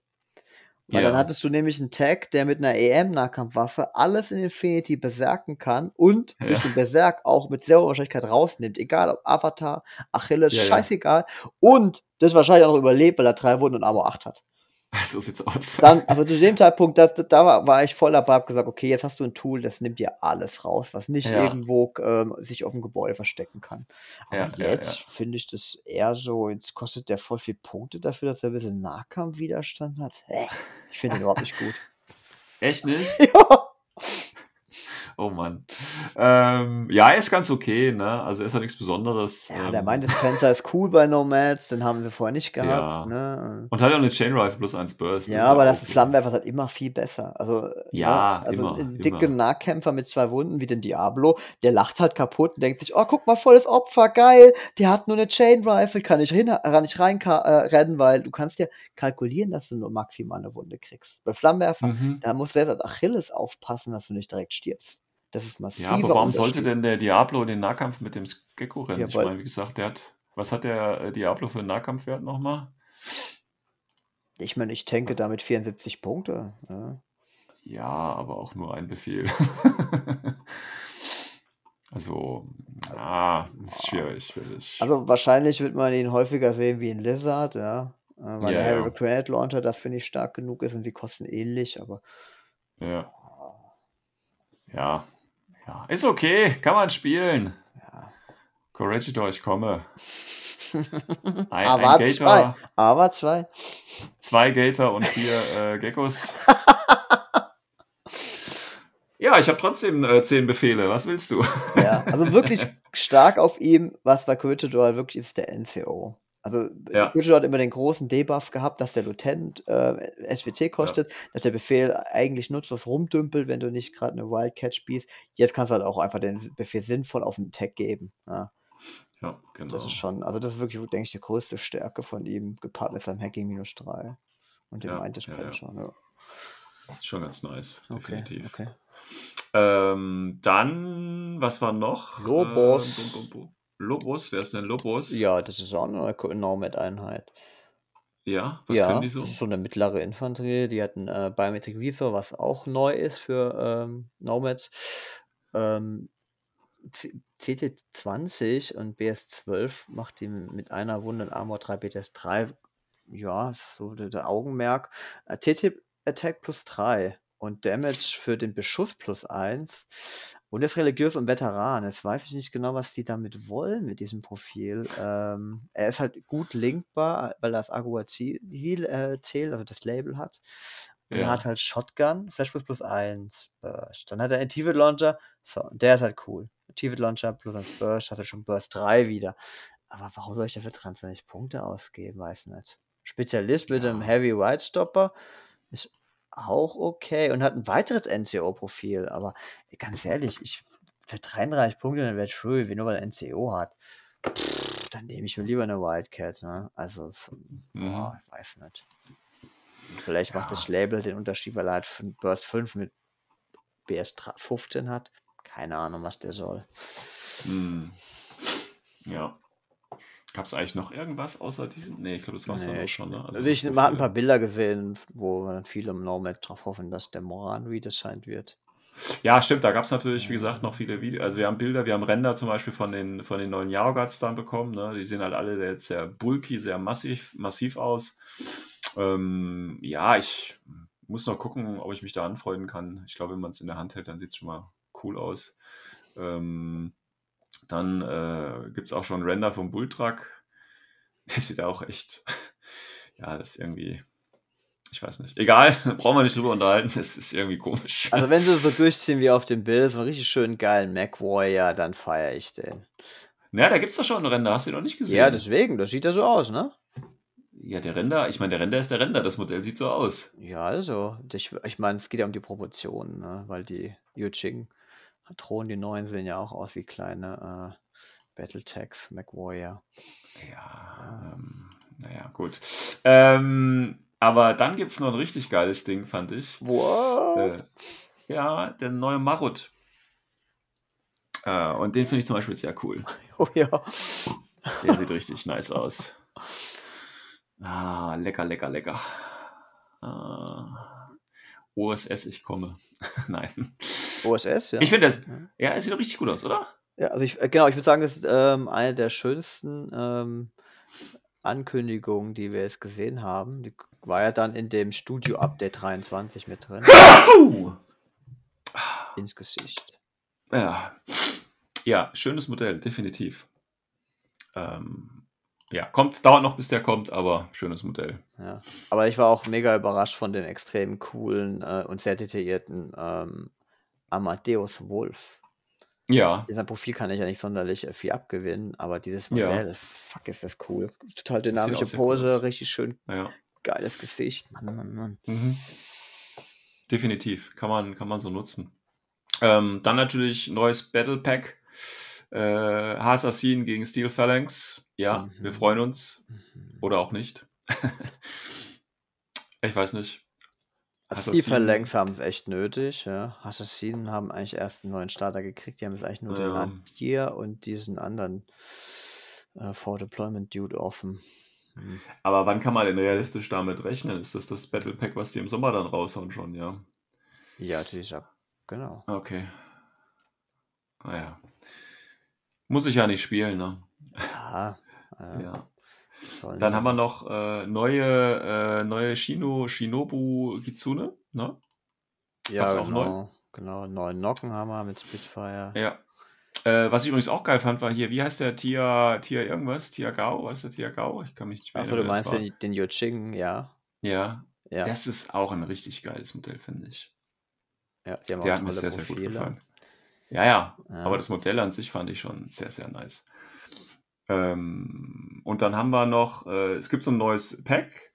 Weil dann Ja. hattest du nämlich einen Tag, der mit einer EM-Nahkampfwaffe alles in Infinity berserken kann und durch Ja. den Berserk auch mit sehr hoher Wahrscheinlichkeit rausnimmt. Egal ob Avatar, Achilles, ja. scheißegal. Und das wahrscheinlich auch noch überlebt, weil er drei Wunden und Armor 8 hat. So sieht's aus. Dann, also zu dem Zeitpunkt, das, da war, war ich voll dabei, hab gesagt, okay, jetzt hast du ein Tool, das nimmt dir alles raus, was nicht Ja. irgendwo ähm, sich auf dem Gebäude verstecken kann. Aber Ja, jetzt ja. finde ich das eher so, jetzt kostet der voll viel Punkte dafür, dass er ein bisschen Nahkampfwiderstand hat. Hä? Ich finde ihn überhaupt nicht gut. Echt nicht? ja. Oh Mann. Ähm, ja, er ist ganz okay, ne? Also ist ja nichts Besonderes. ja, ähm, der meinte, Spencer ist cool bei Nomads, den haben sie vorher nicht Ja. gehabt. Ne? Und hat ja auch eine Chain Rifle plus 1 Burst. Ja, ist aber das okay. Flammenwerfer ist halt immer viel besser. Also, ne, Ja, also immer, ein dicker Nahkämpfer mit zwei Wunden wie den Diablo, der lacht halt kaputt und denkt sich, oh, guck mal, volles Opfer, geil, der hat nur eine Chain Rifle, kann ich, hin, kann ich rein äh, rennen, weil du kannst ja kalkulieren, dass du nur maximal eine Wunde kriegst. Bei Flammenwerfer, Mhm. da musst du selbst als Achilles aufpassen, dass du nicht direkt stirbst. Das ist massiver Ja, aber warum sollte denn der Diablo den Nahkampf mit dem Gecko rennen? Ja, ich meine, wie gesagt, der hat. Was hat der äh, Diablo für einen Nahkampfwert nochmal? Ich meine, ich tanke damit 74 Punkte. Ja. Ja, aber auch nur ein Befehl. also, ah, das ist schwierig, finde ich. Also wahrscheinlich wird man ihn häufiger sehen wie ein Lizard, ja. Äh, Weil Ja, der Harry ja. Granite Launcher dafür nicht stark genug ist und die kosten ähnlich, aber Ja. Ja. Ja. Ist okay, kann man spielen. ja. Corregidor, ich komme. Ein, Aber ein zwei. Gator, Aber zwei. zwei Gator und vier äh, Geckos. Ja, ich habe trotzdem äh, zehn Befehle. Was willst du? Ja, also wirklich stark auf ihm, was bei Corregidor wirklich ist, der NCO. Also Ja. Hat immer den großen Debuff gehabt, dass der Lieutenant äh, SWT kostet, dass der Befehl eigentlich nutzlos rumdümpelt, wenn du nicht gerade eine Wildcat spielst. Jetzt kannst du halt auch einfach den Befehl sinnvoll auf den Tag geben. Ja. Ja, genau. Das ist schon, also das ist wirklich, denke ich, die größte Stärke von ihm, gepaart mit seinem Hacking minus 3 und dem Ja, Mind ja, ja. Dispenser. Ja, schon ganz nice, Okay, definitiv. okay. Ähm, dann, was war noch? Lobos. Ähm, bum, bum, bum. Lobos, wer ist denn Lobos? Ja, das ist auch eine Nomad-Einheit. Ja, was Ja, können die so? das ist so eine mittlere Infanterie. Die hatten äh, Biometric Visor, was auch neu ist für ähm, Nomads. Ähm, C- CT20 und BS12 macht die mit einer Wunde und Armor 3 BTS3. Ja, so der, der Augenmerk. Äh, TT Attack plus 3 und Damage für den Beschuss plus 1. Und ist religiös und Veteran. Jetzt weiß ich nicht genau, was die damit wollen mit diesem Profil. Ähm, er ist halt gut linkbar, weil er das Aguazil äh, zählt, also das Label hat. Und er Ja. hat halt Shotgun, Flash plus plus 1, Burst. Dann hat er einen Tivit Launcher. So, und der ist halt cool. Tivit Launcher plus 1 Burst, hatte schon Burst 3 wieder. Aber warum soll ich dafür 23 Punkte ausgeben? Weiß nicht. Spezialist mit einem Ja. Heavy White Stopper ist auch okay und hat ein weiteres NCO-Profil. Aber ganz ehrlich, ich für 33 Punkte eine Red Fury, wie nur weil er NCO hat, pff, dann nehme ich mir lieber eine Wildcat. Ne? Also, so, Mhm. boah, ich weiß nicht. Vielleicht macht Ja. das Label den Unterschied, weil er halt Burst 5 mit BS 15 hat. Keine Ahnung, was der soll. Hm. Ja. Gab es eigentlich noch irgendwas außer diesen? Nee, ich glaube, das war es dann Nee, auch ich, schon. Ne? also das ich habe ein paar Bilder gesehen, wo dann viele im Nomad drauf hoffen, dass der Moran redesigned wird. Ja, stimmt, da gab es natürlich, wie gesagt, noch viele Videos. Also wir haben Bilder, wir haben Ränder zum Beispiel von den, von den neuen Yaoguts dann bekommen. Ne? Die sehen halt alle jetzt sehr bulky, sehr massiv, massiv aus. Ähm, ja, ich muss noch gucken, ob ich mich da anfreunden kann. Ich glaube, wenn man es in der Hand hält, dann sieht es schon mal cool aus. Ähm, dann äh, gibt es auch schon Render vom Bulltruck. Der sieht auch echt, ja, das ist irgendwie, ich weiß nicht. Egal, brauchen wir nicht drüber unterhalten. Das ist irgendwie komisch. Also wenn sie so durchziehen wie auf dem Bild, so einen richtig schönen geilen Mac Warrior, dann feiere ich den. Na, da gibt es doch schon einen Render, hast du ihn noch nicht gesehen? Ja, deswegen, das sieht ja so aus, ne? Ja, der Render, ich meine, der Render ist der Render, das Modell sieht so aus. Ja, also, ich, ich meine, es geht ja um die Proportionen, ne? weil die Yuching-Thronen, die neuen, sehen ja auch aus wie kleine äh, Battletechs, Mac Warrior. Ja, ähm, naja, gut. Ähm, aber dann gibt es noch ein richtig geiles Ding, fand ich. What? Äh, ja, der neue Marut. Äh, und den finde ich zum Beispiel sehr cool. Oh ja. Der sieht richtig nice aus. Ah, lecker, lecker, lecker. Ah, OSS, ich komme. Nein. OSS, ja. Ich finde das. Ja, es sieht doch richtig gut aus, oder? Ja, also ich, äh, genau, ich würde sagen, das ist ähm, eine der schönsten ähm, Ankündigungen, die wir jetzt gesehen haben. Die war ja dann in dem Studio-Update 23 mit drin. Ins Gesicht. Ja. ja, schönes Modell, definitiv. Ähm, ja, kommt, dauert noch, bis der kommt, aber schönes Modell. Ja. Aber ich war auch mega überrascht von den extrem coolen äh, und sehr detaillierten ähm, Amadeus Wolf. Ja, seinem Profil kann ich ja nicht sonderlich äh, viel abgewinnen, aber dieses Ja. Modell, fuck, ist das cool. Total dynamische Pose, aus. richtig schön ja. geiles Gesicht. Mann, Mann, Mann. Mhm. Definitiv, kann man, kann man so nutzen. Ähm, dann natürlich neues Battle Pack. Äh, Assassin gegen Steel Phalanx. Ja, Mhm. wir freuen uns. Mhm. Oder auch nicht. ich weiß nicht. Also die Phalanx haben es echt nötig, ja. Assassinen haben eigentlich erst einen neuen Starter gekriegt. Die haben jetzt eigentlich nur den Ja. Nadir und diesen anderen äh, For Deployment Dude offen. Hm. Aber wann kann man denn realistisch damit rechnen? Ist das das Battle Pack, was die im Sommer dann raushauen schon, ja? Ja, natürlich, ja. Genau. Okay. Naja. Muss ich ja nicht spielen, ne? Ja. Äh, Ja. Dann haben wir noch äh, neue, äh, neue Shino, Shinobu Kitsune, ne? Ja, was auch neu? genau. Genau, neuen Nocken haben wir mit Spitfire. Ja. Äh, was ich übrigens auch geil fand, war hier, wie heißt der Tia, Tia irgendwas? Tia Gao? Was ist der Tia Gao? Ich kann mich nicht mehr Achso, du meinst den, den Yuching, ja. Ja, Ja, das ist auch ein richtig geiles Modell, finde ich. ja die haben Der hat mir sehr, sehr gut Profile. gefallen. Ja, ja, Ja. aber das Modell an sich fand ich schon sehr, sehr nice. Ähm, und dann haben wir noch, äh, es gibt so ein neues Pack.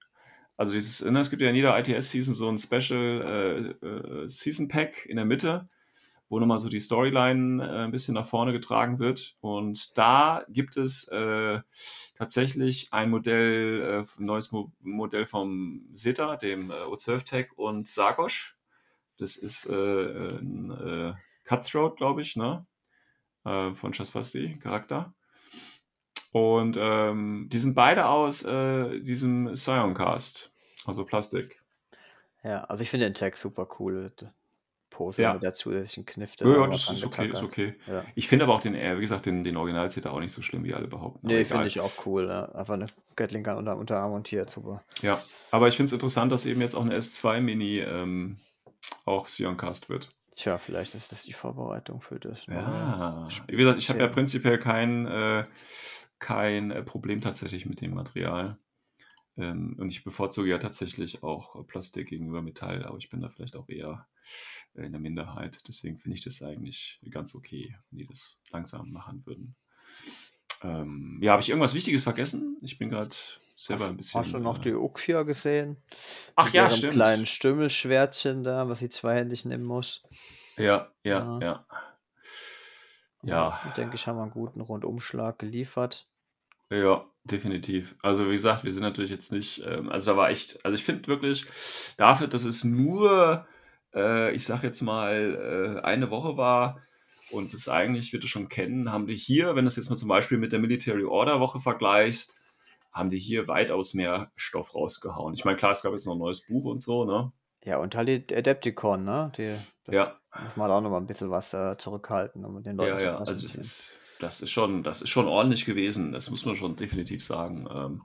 Also dieses, ne, es gibt ja in jeder ITS-Season so ein Special äh, äh, Season Pack in der Mitte, wo nochmal so die Storyline äh, ein bisschen nach vorne getragen wird. Und da gibt es äh, tatsächlich ein Modell, äh, ein neues Mo Modell vom Zeta, dem äh, O12 Tech und Sargosh. Das ist äh, ein äh, Cutthroat, glaube ich, ne? Äh, von Shasvasti, Charakter. Und ähm, die sind beide aus äh, diesem Sioncast, also Plastik. Ja, also ich finde den Tag super cool. Pose Ja. mit der zusätzlichen Knifte. Ja, das ist okay, ist okay. Ja. Ich finde aber auch den, äh, wie gesagt, den, den original da auch nicht so schlimm, wie alle behaupten. Nee, finde ich auch cool. Ja. Einfach eine Gatling Gun unter Unterarm montiert, super. Ja, aber ich finde es interessant, dass eben jetzt auch eine S2 Mini ähm, auch Sioncast wird. Tja, vielleicht ist das die Vorbereitung für das. Ja, wie gesagt, ich habe ja prinzipiell kein, äh, kein äh, Problem tatsächlich mit dem Material. Ähm, und ich bevorzuge ja tatsächlich auch äh, Plastik gegenüber Metall, aber ich bin da vielleicht auch eher äh, in der Minderheit. Deswegen finde ich das eigentlich ganz okay, wenn die das langsam machen würden. Ähm, ja, habe ich irgendwas Wichtiges vergessen? Ich bin gerade selber ein bisschen. Hast du noch äh, die Uxia gesehen? Ach Mit ja, stimmt. kleinen Stümmelschwertchen da, was sie zweihändig nehmen muss. Ja, ja, Ja. ja. Ja. denke ich, haben wir einen guten Rundumschlag geliefert. Ja, definitiv. Also wie gesagt, wir sind natürlich jetzt nicht, ähm, also da war echt, also ich finde wirklich dafür, dass es nur, äh, ich sag jetzt mal, äh, eine Woche war und es eigentlich, wird es schon kennen, haben die hier, wenn du es jetzt mal zum Beispiel mit der Military Order Woche vergleichst, haben die hier weitaus mehr Stoff rausgehauen. Ich meine, klar, es gab jetzt noch ein neues Buch und so, ne? Ja, und halt die Adepticon, ne? Die, das Ja. muss man auch noch mal ein bisschen was äh, zurückhalten, um den Leuten Ja, zu ja, also das ist, das ist schon, das ist schon ordentlich gewesen. Das muss man schon definitiv sagen. Ähm,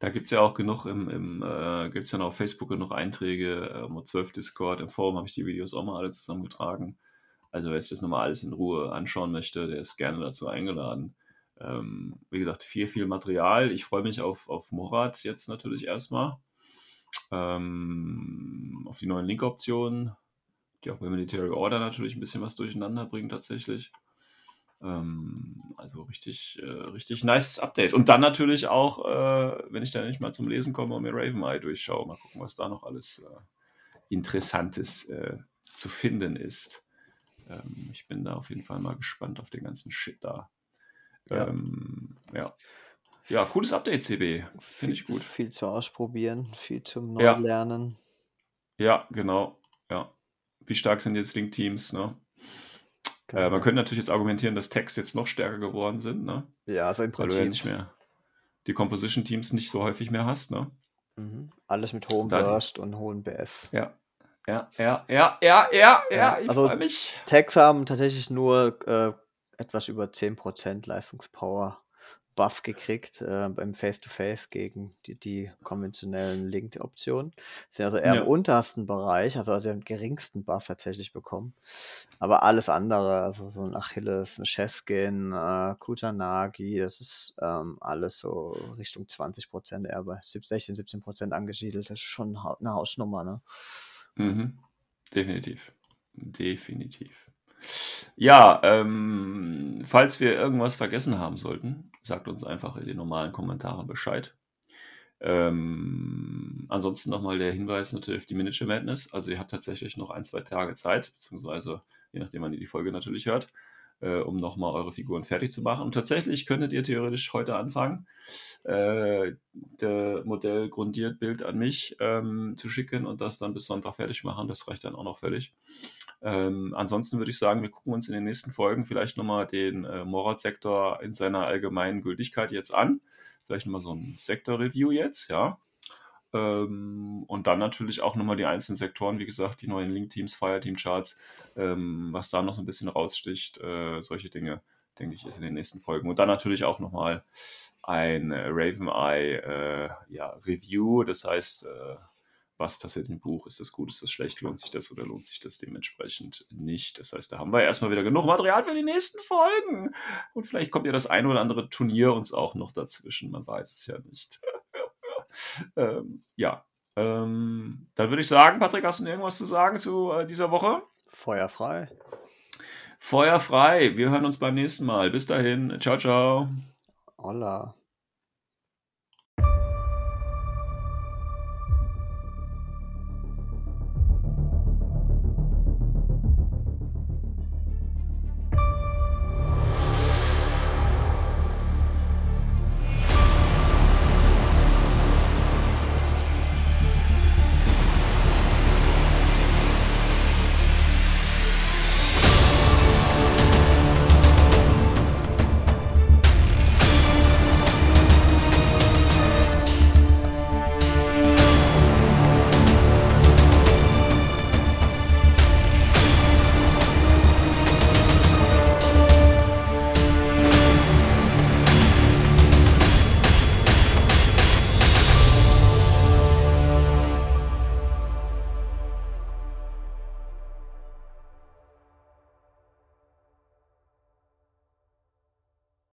da gibt es ja auch genug im, im äh, gibt es ja noch auf Facebook genug Einträge, ähm, 12 Discord, im Forum habe ich die Videos auch mal alle zusammengetragen. Also wer sich das nochmal alles in Ruhe anschauen möchte, der ist gerne dazu eingeladen. Ähm, wie gesagt, viel, viel Material. Ich freue mich auf, auf Morat jetzt natürlich erstmal. ähm, auf die neuen Link-Optionen, die auch bei Military Order natürlich ein bisschen was durcheinander bringen tatsächlich. Ähm, also richtig, äh, richtig nice Update. Und dann natürlich auch, äh, wenn ich da nicht mal zum Lesen komme und mir Raven Eye durchschaue, mal gucken, was da noch alles äh, Interessantes äh, zu finden ist. Ähm, ich bin da auf jeden Fall mal gespannt auf den ganzen Shit da. Ja. Ähm, ja. ja, cooles Update, CB. Finde ich gut. Viel zu ausprobieren, viel zum Ja. Neulernen. Ja, genau. Ja. Wie stark sind jetzt Link-Teams? Ne? Äh, Genau. man könnte natürlich jetzt argumentieren, dass Tags jetzt noch stärker geworden sind, ne? Ja, also im weil du ja Prinzip nicht mehr die Composition-Teams nicht so häufig mehr hast. Ne? mhm. alles mit hohem Dann- Burst und hohem BS. Ja. Ja, ja, ja, ja, ja, ja, Ja, ich also- freue mich. Tags haben tatsächlich nur äh, etwas über 10% Leistungspower Buff gekriegt äh, beim Face-to-Face gegen die, die konventionellen Link-Optionen. Sind also eher Ja. im untersten Bereich, also den geringsten Buff tatsächlich bekommen. Aber alles andere, also so ein Achilles, ein Cheskin, äh, Kutanagi, das ist ähm, alles so Richtung 20%, eher bei 16, 17% angesiedelt. Das ist schon eine Hausnummer, ne? Mhm. Definitiv. Definitiv. Ja, ähm, falls wir irgendwas vergessen haben sollten, sagt uns einfach in den normalen Kommentaren Bescheid. Ähm, ansonsten nochmal der Hinweis natürlich auf die Miniature Madness. Also ihr habt tatsächlich noch ein, zwei Tage Zeit, beziehungsweise je nachdem, wann ihr die Folge natürlich hört, äh, um nochmal eure Figuren fertig zu machen. Und tatsächlich könntet ihr theoretisch heute anfangen, äh, der Modell grundiert Bild an mich ähm, zu schicken und das dann bis Sonntag fertig machen. Das reicht dann auch noch völlig. Ähm, ansonsten würde ich sagen, wir gucken uns in den nächsten Folgen vielleicht nochmal den äh, Morat-Sektor in seiner allgemeinen Gültigkeit jetzt an. Vielleicht nochmal so ein Sektor-Review jetzt, ja. Ähm, und dann natürlich auch nochmal die einzelnen Sektoren, wie gesagt, die neuen Link-Teams, Fireteam-Charts, ähm, was da noch so ein bisschen raussticht, äh, solche Dinge, denke ich, ist in den nächsten Folgen. Und dann natürlich auch nochmal ein äh, Raven Eye äh, ja, Review, das heißt, äh, was passiert im Buch, ist das gut, ist das schlecht, lohnt sich das oder lohnt sich das dementsprechend nicht. Das heißt, da haben wir erstmal wieder genug Material für die nächsten Folgen. Und vielleicht kommt ja das ein oder andere Turnier uns auch noch dazwischen, man weiß es ja nicht. ähm, ja, ähm, dann würde ich sagen, Patrick, hast du irgendwas zu sagen zu äh, dieser Woche? Feuer frei. Feuer frei, wir hören uns beim nächsten Mal. Bis dahin, ciao, ciao. Holla.